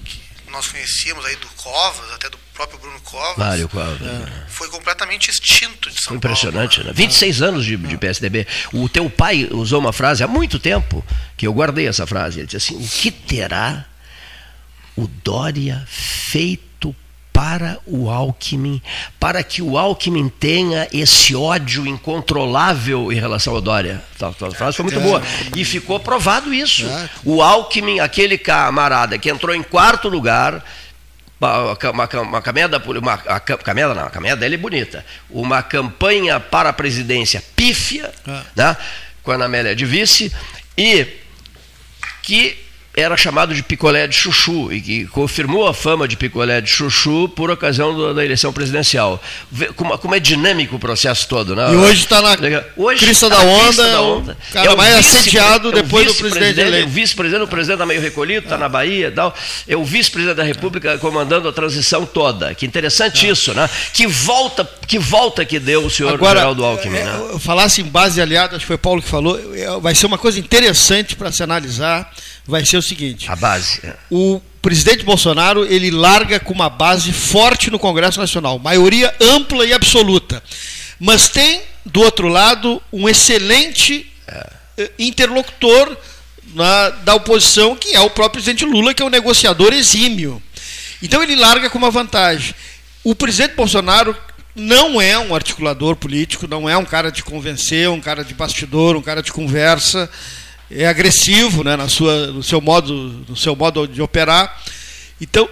que nós conhecíamos aí do Covas, até do próprio Bruno Covas, Mário Covas. foi completamente extinto de São Foi impressionante, né? 26 anos de, de PSDB. O teu pai usou uma frase há muito tempo, que eu guardei essa frase. Ele disse assim: o que terá o Dória feito para o Alckmin, para que o Alckmin tenha esse ódio incontrolável em relação ao Dória. A tua frase foi muito boa. E ficou provado isso. O Alckmin, aquele camarada que entrou em quarto lugar, uma, uma, uma caminhada, uma, a cam- caminhada não, a caminhada dele é bonita. Uma campanha para a presidência pífia, né, com a Ana Amélia de vice, e que era chamado de picolé de chuchu e que confirmou a fama de picolé de chuchu por ocasião do- da eleição presidencial. Como, como é dinâmico o processo todo, né? E hoje está na Hoje crista tá da onda, crista da é o onda. cara É o mais vice- assediado é o depois do vice-presidente, presidente eleito. O vice-presidente, o presidente está meio recolhido, está na Bahia e tal. É o vice-presidente da República comandando a transição toda. Que interessante isso, né? Que volta, que volta que deu o senhor Agora, Geraldo Alckmin, é, né? eu falasse em base aliada, acho que foi Paulo que falou, é, vai ser uma coisa interessante para se analisar, vai ser o seguinte. A base. é. O presidente Bolsonaro, ele larga com uma base forte no Congresso Nacional, maioria ampla e absoluta. Mas tem, do outro lado, um excelente eh, interlocutor na- da oposição, que é o próprio presidente Lula, que é um negociador exímio. Então ele larga com uma vantagem. O presidente Bolsonaro não é um articulador político, não é um cara de convencer, um cara de bastidor, um cara de conversa, é agressivo né, na sua, no, seu modo, no seu modo de operar. Então,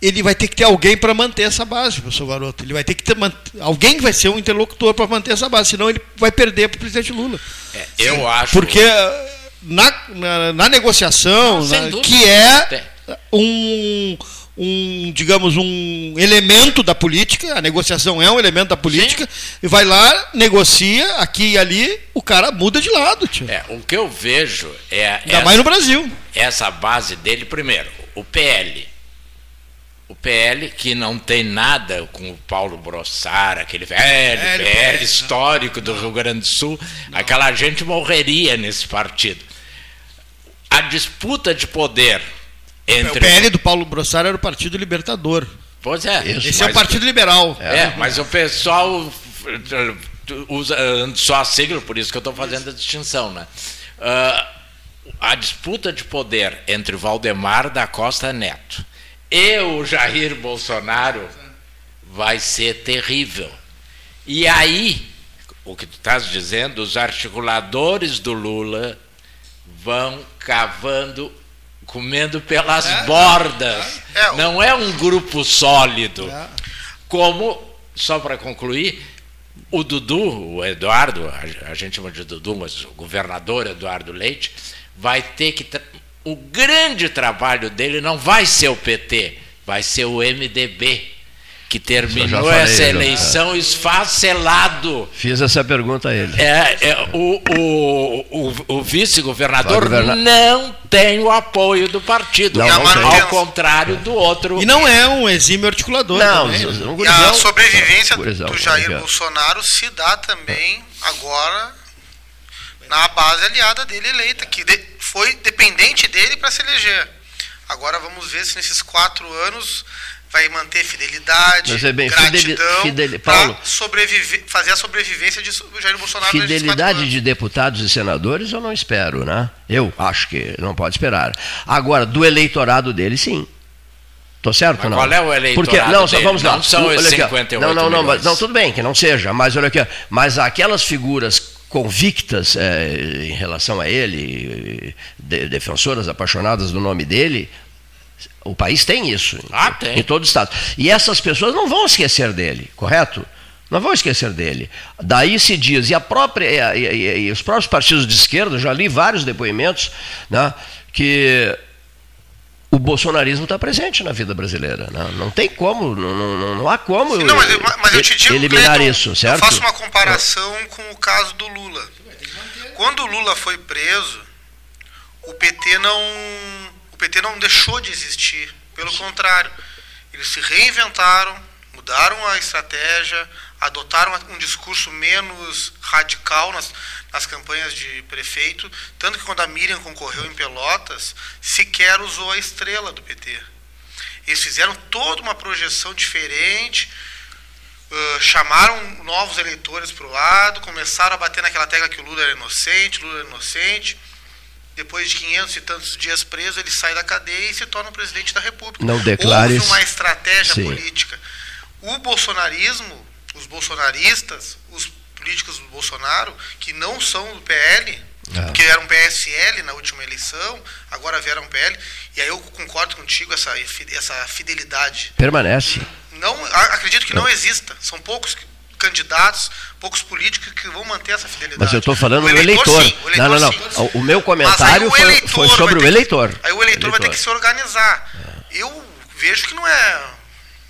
ele vai ter que ter alguém para manter essa base, professor Garoto. Ele vai ter que ter alguém que vai ser um interlocutor para manter essa base, senão ele vai perder para o presidente Lula. É, eu acho. Porque na, na, na negociação, Não, dúvida. que é um, um, digamos, um elemento da política, a negociação é um elemento da política, e vai lá, negocia, aqui e ali, o cara muda de lado, tio. É, o que eu vejo é. Ainda mais no Brasil. Essa base dele, primeiro, o PL. O PL que não tem nada com o Paulo Brossara, aquele velho PL PL, histórico do Rio Grande do Sul, aquela gente morreria nesse partido. A disputa de poder entre. O PL do Paulo Brossaro era o Partido Libertador. Pois é. Esse é o Partido Liberal. É, mas o pessoal eh, usa eh, só a sigla, por isso que eu estou fazendo a distinção, né? Ah, a disputa de poder entre Valdemar da Costa Neto e o Jair Bolsonaro vai ser terrível. E aí, o que tu estás dizendo, os articuladores do Lula vão cavando, comendo pelas bordas. Não é um grupo sólido. Como, só para concluir, o Dudu, o Eduardo, a- gente chama de Dudu, mas o governador Eduardo Leite, vai ter que. O grande trabalho dele não vai ser o PT, vai ser o MDB, que terminou falei, essa já. eleição esfacelado. Fiz essa pergunta a ele. É, é, o, o, o, o vice-governador Vai governar. não tem o apoio do partido, Não, não tem. ao contrário do outro. E não é um exímio articulador. Não, também, não- não- E a sobrevivência Gurizão, do Jair. Bolsonaro se dá também agora na base aliada dele eleita, que de- foi dependente dele para se eleger. Agora vamos ver se nesses quatro anos vai manter fidelidade, Mas é bem, gratidão, fideli- Paulo. sobreviver, fazer a sobrevivência de Jair Bolsonaro Fidelidade de deputados e senadores eu não espero, né? Eu acho que não pode esperar. Agora, do eleitorado dele, sim. Tô certo Mas ou não? qual é o eleitorado Porque, não, dele? vamos lá. Não são Olha esses aqui, ó. 58 Não, não, não, mas, não, tudo bem que não seja, mas olha aqui, mas aquelas figuras convictas eh, em relação a ele, de- defensoras apaixonadas do nome dele, o país tem isso. Ah, em- tem. Em todo o estado. E essas pessoas não vão esquecer dele, correto? Não vão esquecer dele. Daí se diz, e, a própria, e, e- e os próprios partidos de esquerda, já li vários depoimentos, né, que o bolsonarismo está presente na vida brasileira. Não, não tem como, não, não, não há como Sim, não, mas, mas eu te digo, eliminar Cleiton, isso, certo? Eu faço uma comparação com o caso do Lula. Quando o Lula foi preso, o PT não, PT não deixou de existir. Pelo contrário, eles se reinventaram, mudaram a estratégia, adotaram um discurso menos radical nas, nas campanhas de prefeito, tanto que quando a Miriam concorreu em Pelotas, sequer usou a estrela do PT. Eles fizeram toda uma projeção diferente, uh, chamaram novos eleitores para o lado, começaram a bater naquela tecla que o Lula era inocente, Lula era inocente. Depois de 500 e tantos dias preso, ele sai da cadeia e se torna o presidente da República. Não declares... Houve uma estratégia Sim. política. O bolsonarismo, os bolsonaristas, os políticos do Bolsonaro, que não são do PL, Ah. porque eram PSL na última eleição, agora vieram PL, e aí eu concordo contigo, essa, essa fidelidade. Permanece. Não, acredito que não exista. São poucos candidatos, poucos políticos que vão manter essa fidelidade. Mas eu estou falando O do eleitor. sim, o eleitor não, não, não. sim. O, o meu comentário o foi, eleitor foi sobre o ter que- eleitor. Aí o eleitor vai ter que se organizar. Eu vejo que não é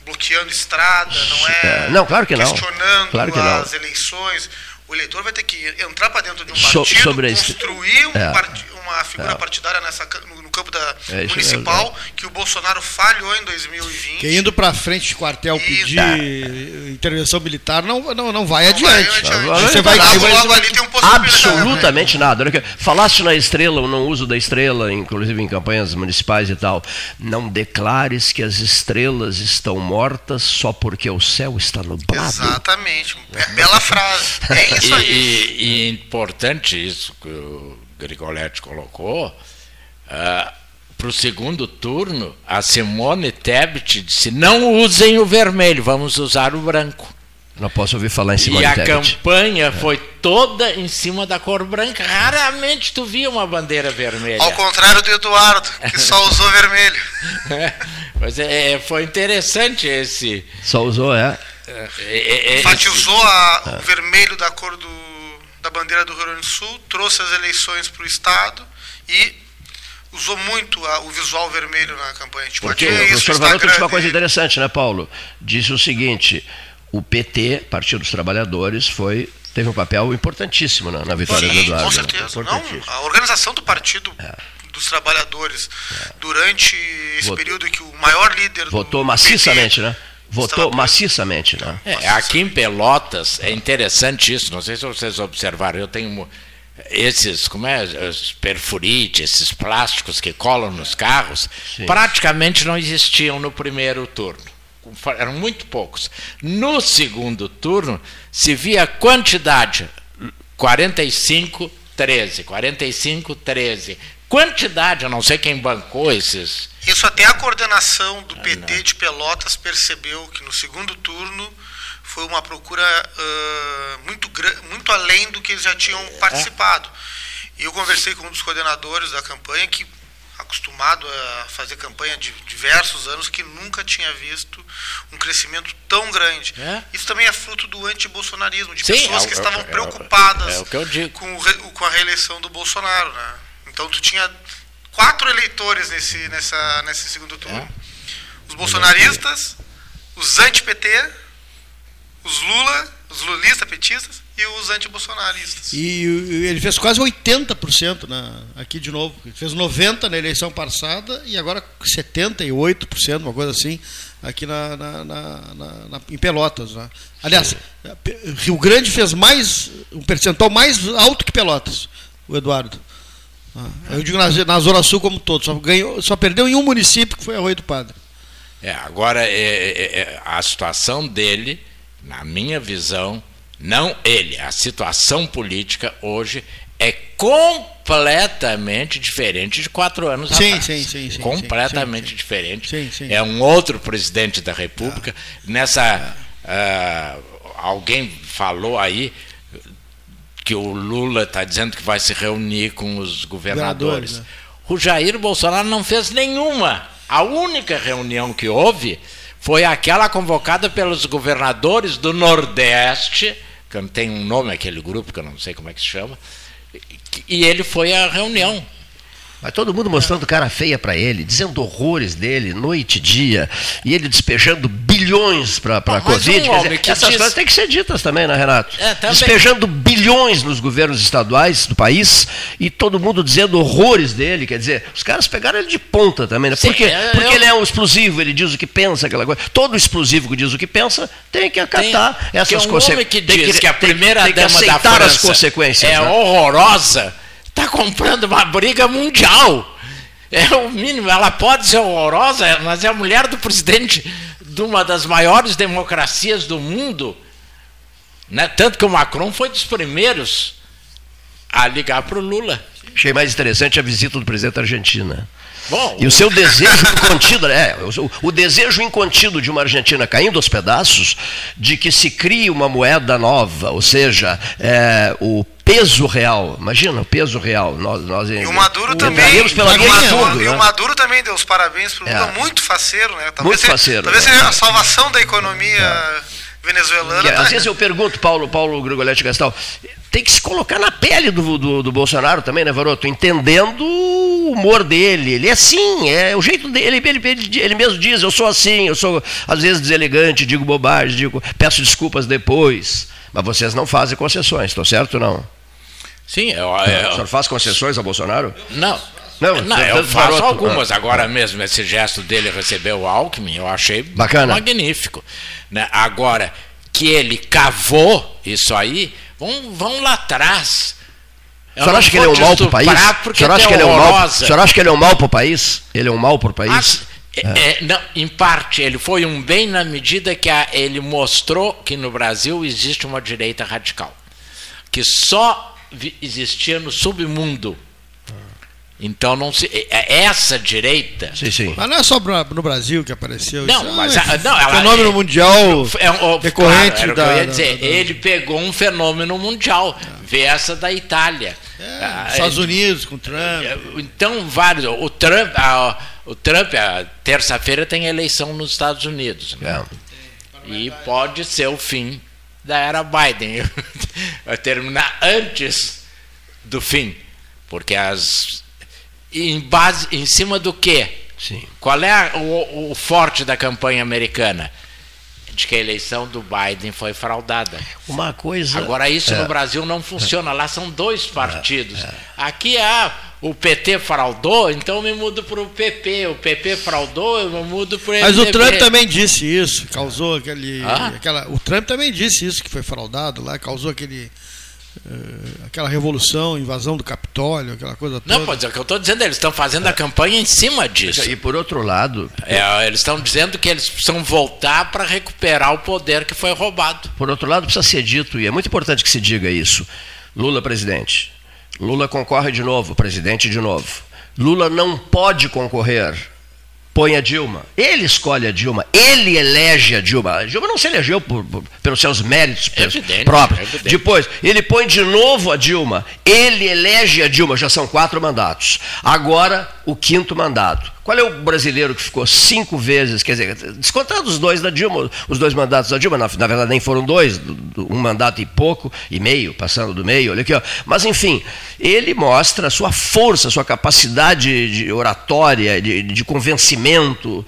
bloqueando estrada, não é, É, não, claro que não. questionando Claro que não. as eleições. O eleitor vai ter que entrar para dentro de um So- partido, sobre a est- construir um É. parti- uma figura É. partidária nessa, no campo da É, municipal, que o Bolsonaro falhou em 2020. Que indo para frente de quartel pedir intervenção militar não, não, não vai adiante. Você vai, Logo, vai- logo ali tem um Absolutamente nada. Falaste na estrela, o não uso da estrela, inclusive em campanhas municipais e tal. Não declares que as estrelas estão mortas só porque o céu está nublado. Exatamente. Be- Bela frase. É isso aí. E, e- e importante isso que o Grigoletti colocou. Para o segundo turno, a Simone Tebet disse: não usem o vermelho, vamos usar o branco. Não posso ouvir falar em Simone e a Tebet. campanha foi toda em cima da cor branca. Raramente tu via uma bandeira vermelha. Ao contrário do Eduardo, que só usou vermelho. *laughs* Mas é, foi interessante esse. Só usou, é. é, é, é, Enfatizou a- o vermelho da cor do, da bandeira do Rio Grande do Sul, trouxe as eleições para o Estado e usou muito a- o visual vermelho na campanha. Tipo, Porque o é professor Varoto disse uma coisa interessante, né, Paulo? Disse o seguinte: o PT, Partido dos Trabalhadores, foi teve um papel importantíssimo na, na vitória do Sim, Eduardo. com né? certeza. Não, a organização do Partido dos Trabalhadores durante esse Votou- período que o maior líder Votou do maciçamente, né? Votou maciçamente, né? É, aqui em Pelotas é interessante isso. Não sei se vocês observaram. Eu tenho esses, como é, os perfurite, esses plásticos que colam nos carros, Sim. praticamente não existiam no primeiro turno. Eram muito poucos. No segundo turno se via a quantidade 45 13, 45 13. Quantidade, eu não sei quem bancou esses Isso até a coordenação do PT de Pelotas percebeu que no segundo turno foi uma procura ah, muito, muito além do que eles já tinham participado. E eu conversei com um dos coordenadores da campanha que acostumado a fazer campanha de diversos anos que nunca tinha visto um crescimento tão grande. É? Isso também é fruto do antibolsonarismo, de Sim, pessoas é que é estavam é preocupadas é o que com, o com a reeleição do Bolsonaro. Né? Então tu tinha quatro eleitores nesse, nessa, nesse segundo turno. É. Os bolsonaristas, os anti-PT, os Lula, os lulistas, petistas e os anti-bolsonaristas. E, ele fez quase 80% na, aqui de novo. Ele fez 90% na eleição passada e agora 78%, uma coisa assim, aqui na, na- na- na- na- em Pelotas. né? Aliás, Rio Grande fez mais, um percentual mais alto que Pelotas, o Eduardo. Ah, Eu digo na, na Zona Sul como todo, só, ganhou, só perdeu em um município que foi Arroio do Padre. É, agora, é, é, é, a situação dele, na minha visão, não ele, a situação política hoje é completamente diferente de quatro anos Sim, atrás. sim, sim, sim, completamente sim, diferente. Sim, sim. É um outro presidente da República. Nessa. ah, alguém falou aí que o Lula está dizendo que vai se reunir com os governadores. Governadores, né? O Jair Bolsonaro não fez nenhuma. A única reunião que houve foi aquela convocada pelos governadores do Nordeste, que não tem um nome aquele grupo, que eu não sei como é que se chama, e ele foi à reunião. Mas todo mundo mostrando cara feia para ele, dizendo horrores dele, noite e dia, e ele despejando bilhões para a Covid. um dizer, que essas diz- coisas têm que ser ditas também, né, Renato? É, também. Despejando bilhões nos governos estaduais do país e todo mundo dizendo horrores dele. Quer dizer, os caras pegaram ele de ponta também, né? Sim, Porque, eu- porque eu- ele é um explosivo, ele diz o que pensa, aquela coisa. Todo explosivo que diz o que pensa tem que acatar Tem- essas que um consequências. que diz que a primeira tem que dama da França as consequências. é né? horrorosa, está comprando uma briga mundial. É o mínimo. Ela pode ser horrorosa, mas é a mulher do presidente de uma das maiores democracias do mundo. Né? Tanto que o Macron foi dos primeiros a ligar para o Lula. Achei mais interessante a visita do presidente da Argentina. Bom, E o seu desejo *laughs* incontido, é, o, o desejo incontido de uma Argentina caindo aos pedaços, de que se crie uma moeda nova, ou seja, é, o peso real. Imagina o peso real. Nós, nós E o Maduro também. pela e, o Maduro, fundo, e o né? Maduro também deu os parabéns pro Lula, É. muito faceiro, né? Muito seja, faceiro, Talvez né? seja a salvação da economia venezuelana. Tá- às vezes eu pergunto, Paulo, Paulo Grigoletti Gastal, tem que se colocar na pele do, do, do Bolsonaro também, né, Varoto? Entendendo o humor dele. Ele é assim, é o jeito dele. Ele, ele, ele, mesmo diz, eu sou assim, eu sou às vezes deselegante, digo bobagem, digo, peço desculpas depois. Mas vocês não fazem concessões, estou certo ou não? Sim, eu, O eu, senhor faz concessões ao Bolsonaro? Não. Não, Não, tanto eu faço algumas. ah, Agora mesmo, esse gesto dele receber o Alckmin, eu achei Bacana. magnífico. Né? Agora, que ele cavou isso aí, vão, vão lá atrás. O senhor acha que ele é um mal para o país? O senhor acha é que ele é um mal? O senhor acha que ele é um mal para o país? Ele é um mal para o país? É, não, em parte, ele foi um bem na medida que a- ele mostrou que no Brasil existe uma direita radical, que só vi- existia no submundo. Então não se é- é essa direita. Sim, sim. Mas não é só no Brasil que apareceu Não, isso. mas é a- não, ela- fenômeno é- mundial É, um- decorrente claro, da, eu ia da- dizer. da- Ele pegou um fenômeno mundial, vê essa da Itália. Ah, Estados é- Unidos com Trump. Então, vários. O Trump, a, o Trump, a terça-feira tem eleição nos Estados Unidos. né? E pode ser o fim da era Biden. *laughs* Vai terminar antes do fim. Porque as. Em, base, em cima do quê? Sim. Qual é a- o, o forte da campanha americana? De que a eleição do Biden foi fraudada. Uma coisa. Agora, isso É. no Brasil não funciona. Lá são dois partidos. Aqui ah, o PT fraudou, então eu me mudo para o PP. O PP fraudou, eu me mudo para o Mas o. Trump também disse isso, causou aquele, Ah? aquela, o Trump também disse isso que foi fraudado lá, causou aquele aquela revolução, invasão do Capitólio, aquela coisa toda. Não, pois é o que eu estou dizendo, eles estão fazendo a campanha em cima disso. E por outro lado, É, eles estão dizendo que eles precisam voltar para recuperar o poder que foi roubado. Por outro lado, precisa ser dito, e é muito importante que se diga isso: Lula presidente. Lula concorre de novo, presidente de novo. Lula não pode concorrer. Põe a Dilma. Ele escolhe a Dilma. Ele elege a Dilma. A Dilma não se elegeu por- por- pelos seus méritos evidente, próprios. é evidente. Depois, ele põe de novo a Dilma. Ele elege a Dilma. Já são quatro mandatos. Agora, o quinto mandato. Qual é o brasileiro que ficou cinco vezes, quer dizer, descontando os dois da Dilma, os dois mandatos da Dilma, na, na verdade nem foram dois, do- do- um mandato e pouco, e meio, passando do meio, olha aqui, ó. Mas enfim, ele mostra a sua força, a sua capacidade de oratória, de, de convencimento,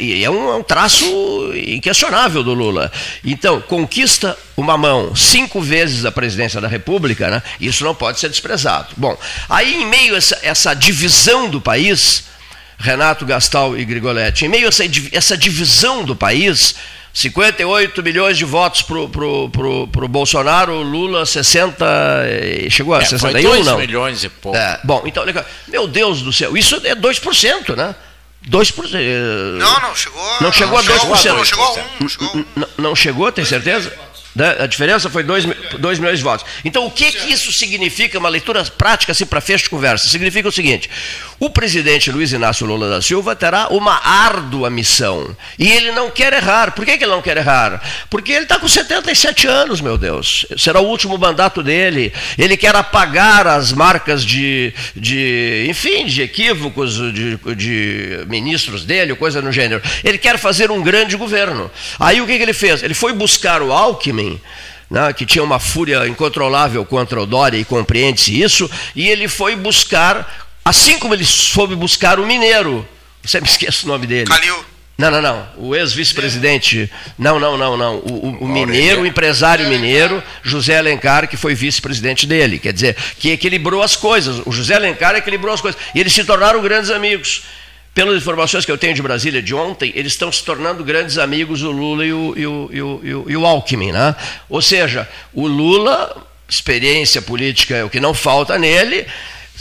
e é um, é um traço inquestionável do Lula. Então, conquista uma mão cinco vezes a presidência da República, né? isso não pode ser desprezado. Bom, aí em meio a essa, essa divisão do país, Renato Gastal e Grigoletti, em meio a essa, div- essa divisão do país, 58 milhões de votos para o pro, pro, pro Bolsonaro, Lula 60, eh, chegou a É, foi 61 dois não? milhões e pouco. É, bom, então, meu Deus do céu, isso é 2%, né? 2%. eh, Não, não, chegou a. Não chegou a não 2%. Não chegou a. Não chegou a um. N- Não chegou, tem certeza? Né? A diferença foi 2 milhões de votos. Então, o que, que isso significa, uma leitura prática assim, para fecho de conversa? Significa o seguinte: o presidente Luiz Inácio Lula da Silva terá uma árdua missão. E ele não quer errar. Por que, que ele não quer errar? Porque ele está com 77 anos, meu Deus. Será o último mandato dele. Ele quer apagar as marcas de, de enfim, de equívocos de, de ministros dele, coisa no gênero. Ele quer fazer um grande governo. Aí o que, que ele fez? Ele foi buscar o Alckmin né, que tinha uma fúria incontrolável contra o Dória e compreende-se isso, e ele foi buscar Assim como ele soube buscar o mineiro. Você *laughs* me esquece o nome dele. Calil. Não, não, não. O ex-vice-presidente. Não, não, não, não. O, o, o mineiro, o empresário mineiro, José Alencar, que foi vice-presidente dele. Quer dizer, que equilibrou as coisas. O José Alencar equilibrou as coisas. E eles se tornaram grandes amigos. Pelas informações que eu tenho de Brasília de ontem, eles estão se tornando grandes amigos, o Lula e o, e o, e o, e o, e Alckmin. Né? Ou seja, o Lula, experiência política é o que não falta nele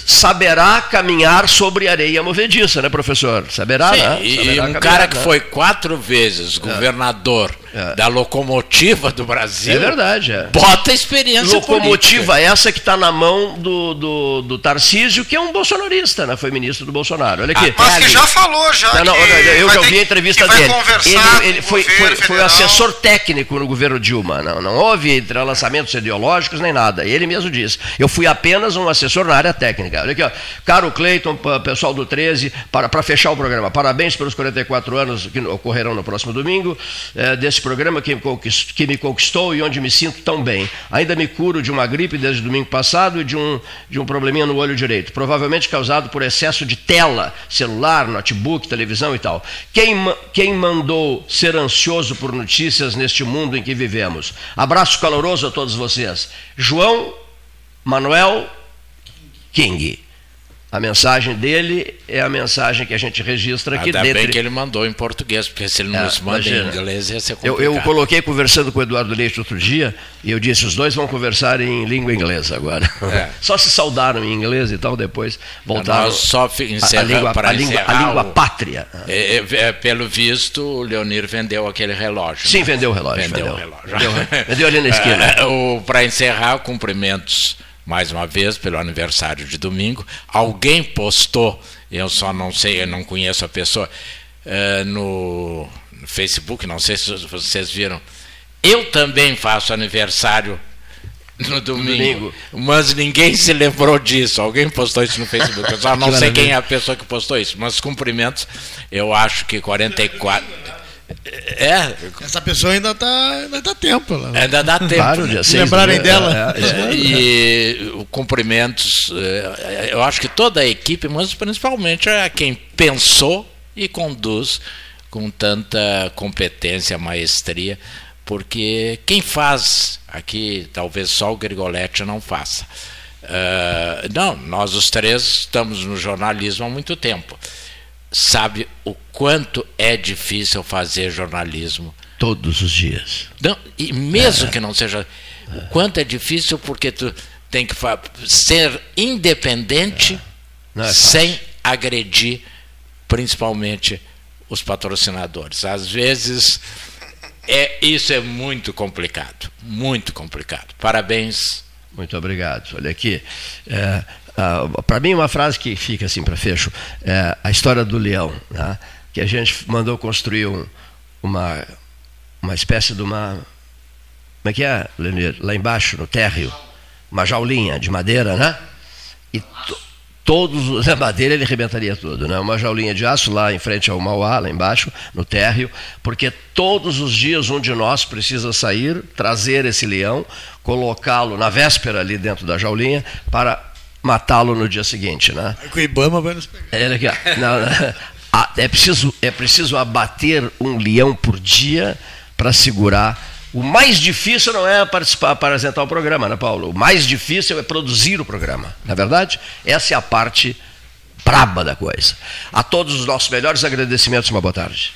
saberá caminhar sobre areia movediça, né, professor? Saberá, Sim, né? E Saberá um caminhar, cara que né? foi quatro vezes governador É. da locomotiva do Brasil. É verdade, é. Bota experiência Locomotiva política. essa que está na mão do, do, do Tarcísio, que é um bolsonarista, né? Foi ministro do Bolsonaro. Olha aqui. Mas que já falou, já. Não, não, eu já ouvi a entrevista dele. Ele, ele foi, foi, foi assessor técnico no governo Dilma. Não, não houve entrelaçamentos ideológicos nem nada. Ele mesmo disse. Eu fui apenas um assessor na área técnica. Olha aqui, ó. Caro Cleiton, pessoal do 13, para, para fechar o programa. Parabéns pelos 44 anos que ocorrerão no próximo domingo, eh, desse programa que me, conquistou e onde me sinto tão bem. Ainda me curo de uma gripe desde domingo passado e de um, de um probleminha no olho direito, provavelmente causado por excesso de tela, celular, notebook, televisão e tal. Quem, quem mandou ser ansioso por notícias neste mundo em que vivemos? Abraço caloroso a todos vocês. João Manuel King. A mensagem dele é a mensagem que a gente registra aqui Ainda dentro. bem que ele mandou em português, porque se ele É, nos manda em imagina. inglês ia ser Eu, complicado. eu coloquei conversando com o Eduardo Leite outro dia e eu disse: os dois vão conversar em língua inglesa agora. É. *laughs* Só se saudaram em inglês e tal, depois voltaram. Nós só fi- a- encerra- língua, a, língua, a língua o- pátria. É, é, é, pelo visto, o Leonir vendeu aquele relógio. Sim, né? vendeu o relógio, Vendeu, vendeu. o relógio. Vendeu- vendeu ali na *laughs* esquina. É, Para encerrar, cumprimentos mais uma vez pelo aniversário de domingo. Alguém postou, eu só não sei, eu não conheço a pessoa, é, no, Facebook, não sei se vocês viram. Eu também faço aniversário no domingo, domingo. mas ninguém se lembrou disso. Alguém postou isso no Facebook. Eu só *laughs* não sei quem é a pessoa que postou isso, mas cumprimentos. Eu acho que 44. É, Essa pessoa ainda está ainda tá tempo. Lá. Ainda dá tempo. Claro, né? dia Se seis lembrarem dela. é, é, é. E o cumprimentos, eh, eu acho que toda a equipe, mas principalmente a quem pensou e conduz com tanta competência, maestria, porque quem faz aqui, talvez só o Grigoletti não faça. Eh, não, nós os três estamos no jornalismo há muito tempo. Sabe o quanto é difícil fazer jornalismo Todos os dias. não, e mesmo que não seja. O quanto é difícil porque tu tem que ser independente Não é sem agredir principalmente os patrocinadores. Às vezes é isso é muito complicado, muito complicado. Parabéns. Muito obrigado. Olha aqui. Para mim, uma frase que fica assim para fecho: é a história do leão, né? que a gente mandou construir um- uma, uma espécie de uma. Como é que é, Lenir? Lá embaixo, no térreo, uma jaulinha de madeira, né? E to- todos os. *laughs* Na madeira ele arrebentaria tudo, né? Uma jaulinha de aço lá em frente ao Mauá, lá embaixo, no térreo, porque todos os dias um de nós precisa sair, trazer esse leão, colocá-lo na véspera ali dentro da jaulinha para matá-lo no dia seguinte, né? Aí o Ibama vai nos pegar. É, aqui. Não, não. *laughs* É, preciso, é preciso abater um leão por dia para segurar. O mais difícil não é participar, apresentar o programa, né, Paulo? O mais difícil é produzir o programa. Na verdade, essa é a parte braba da coisa. A todos os nossos melhores agradecimentos, uma boa tarde.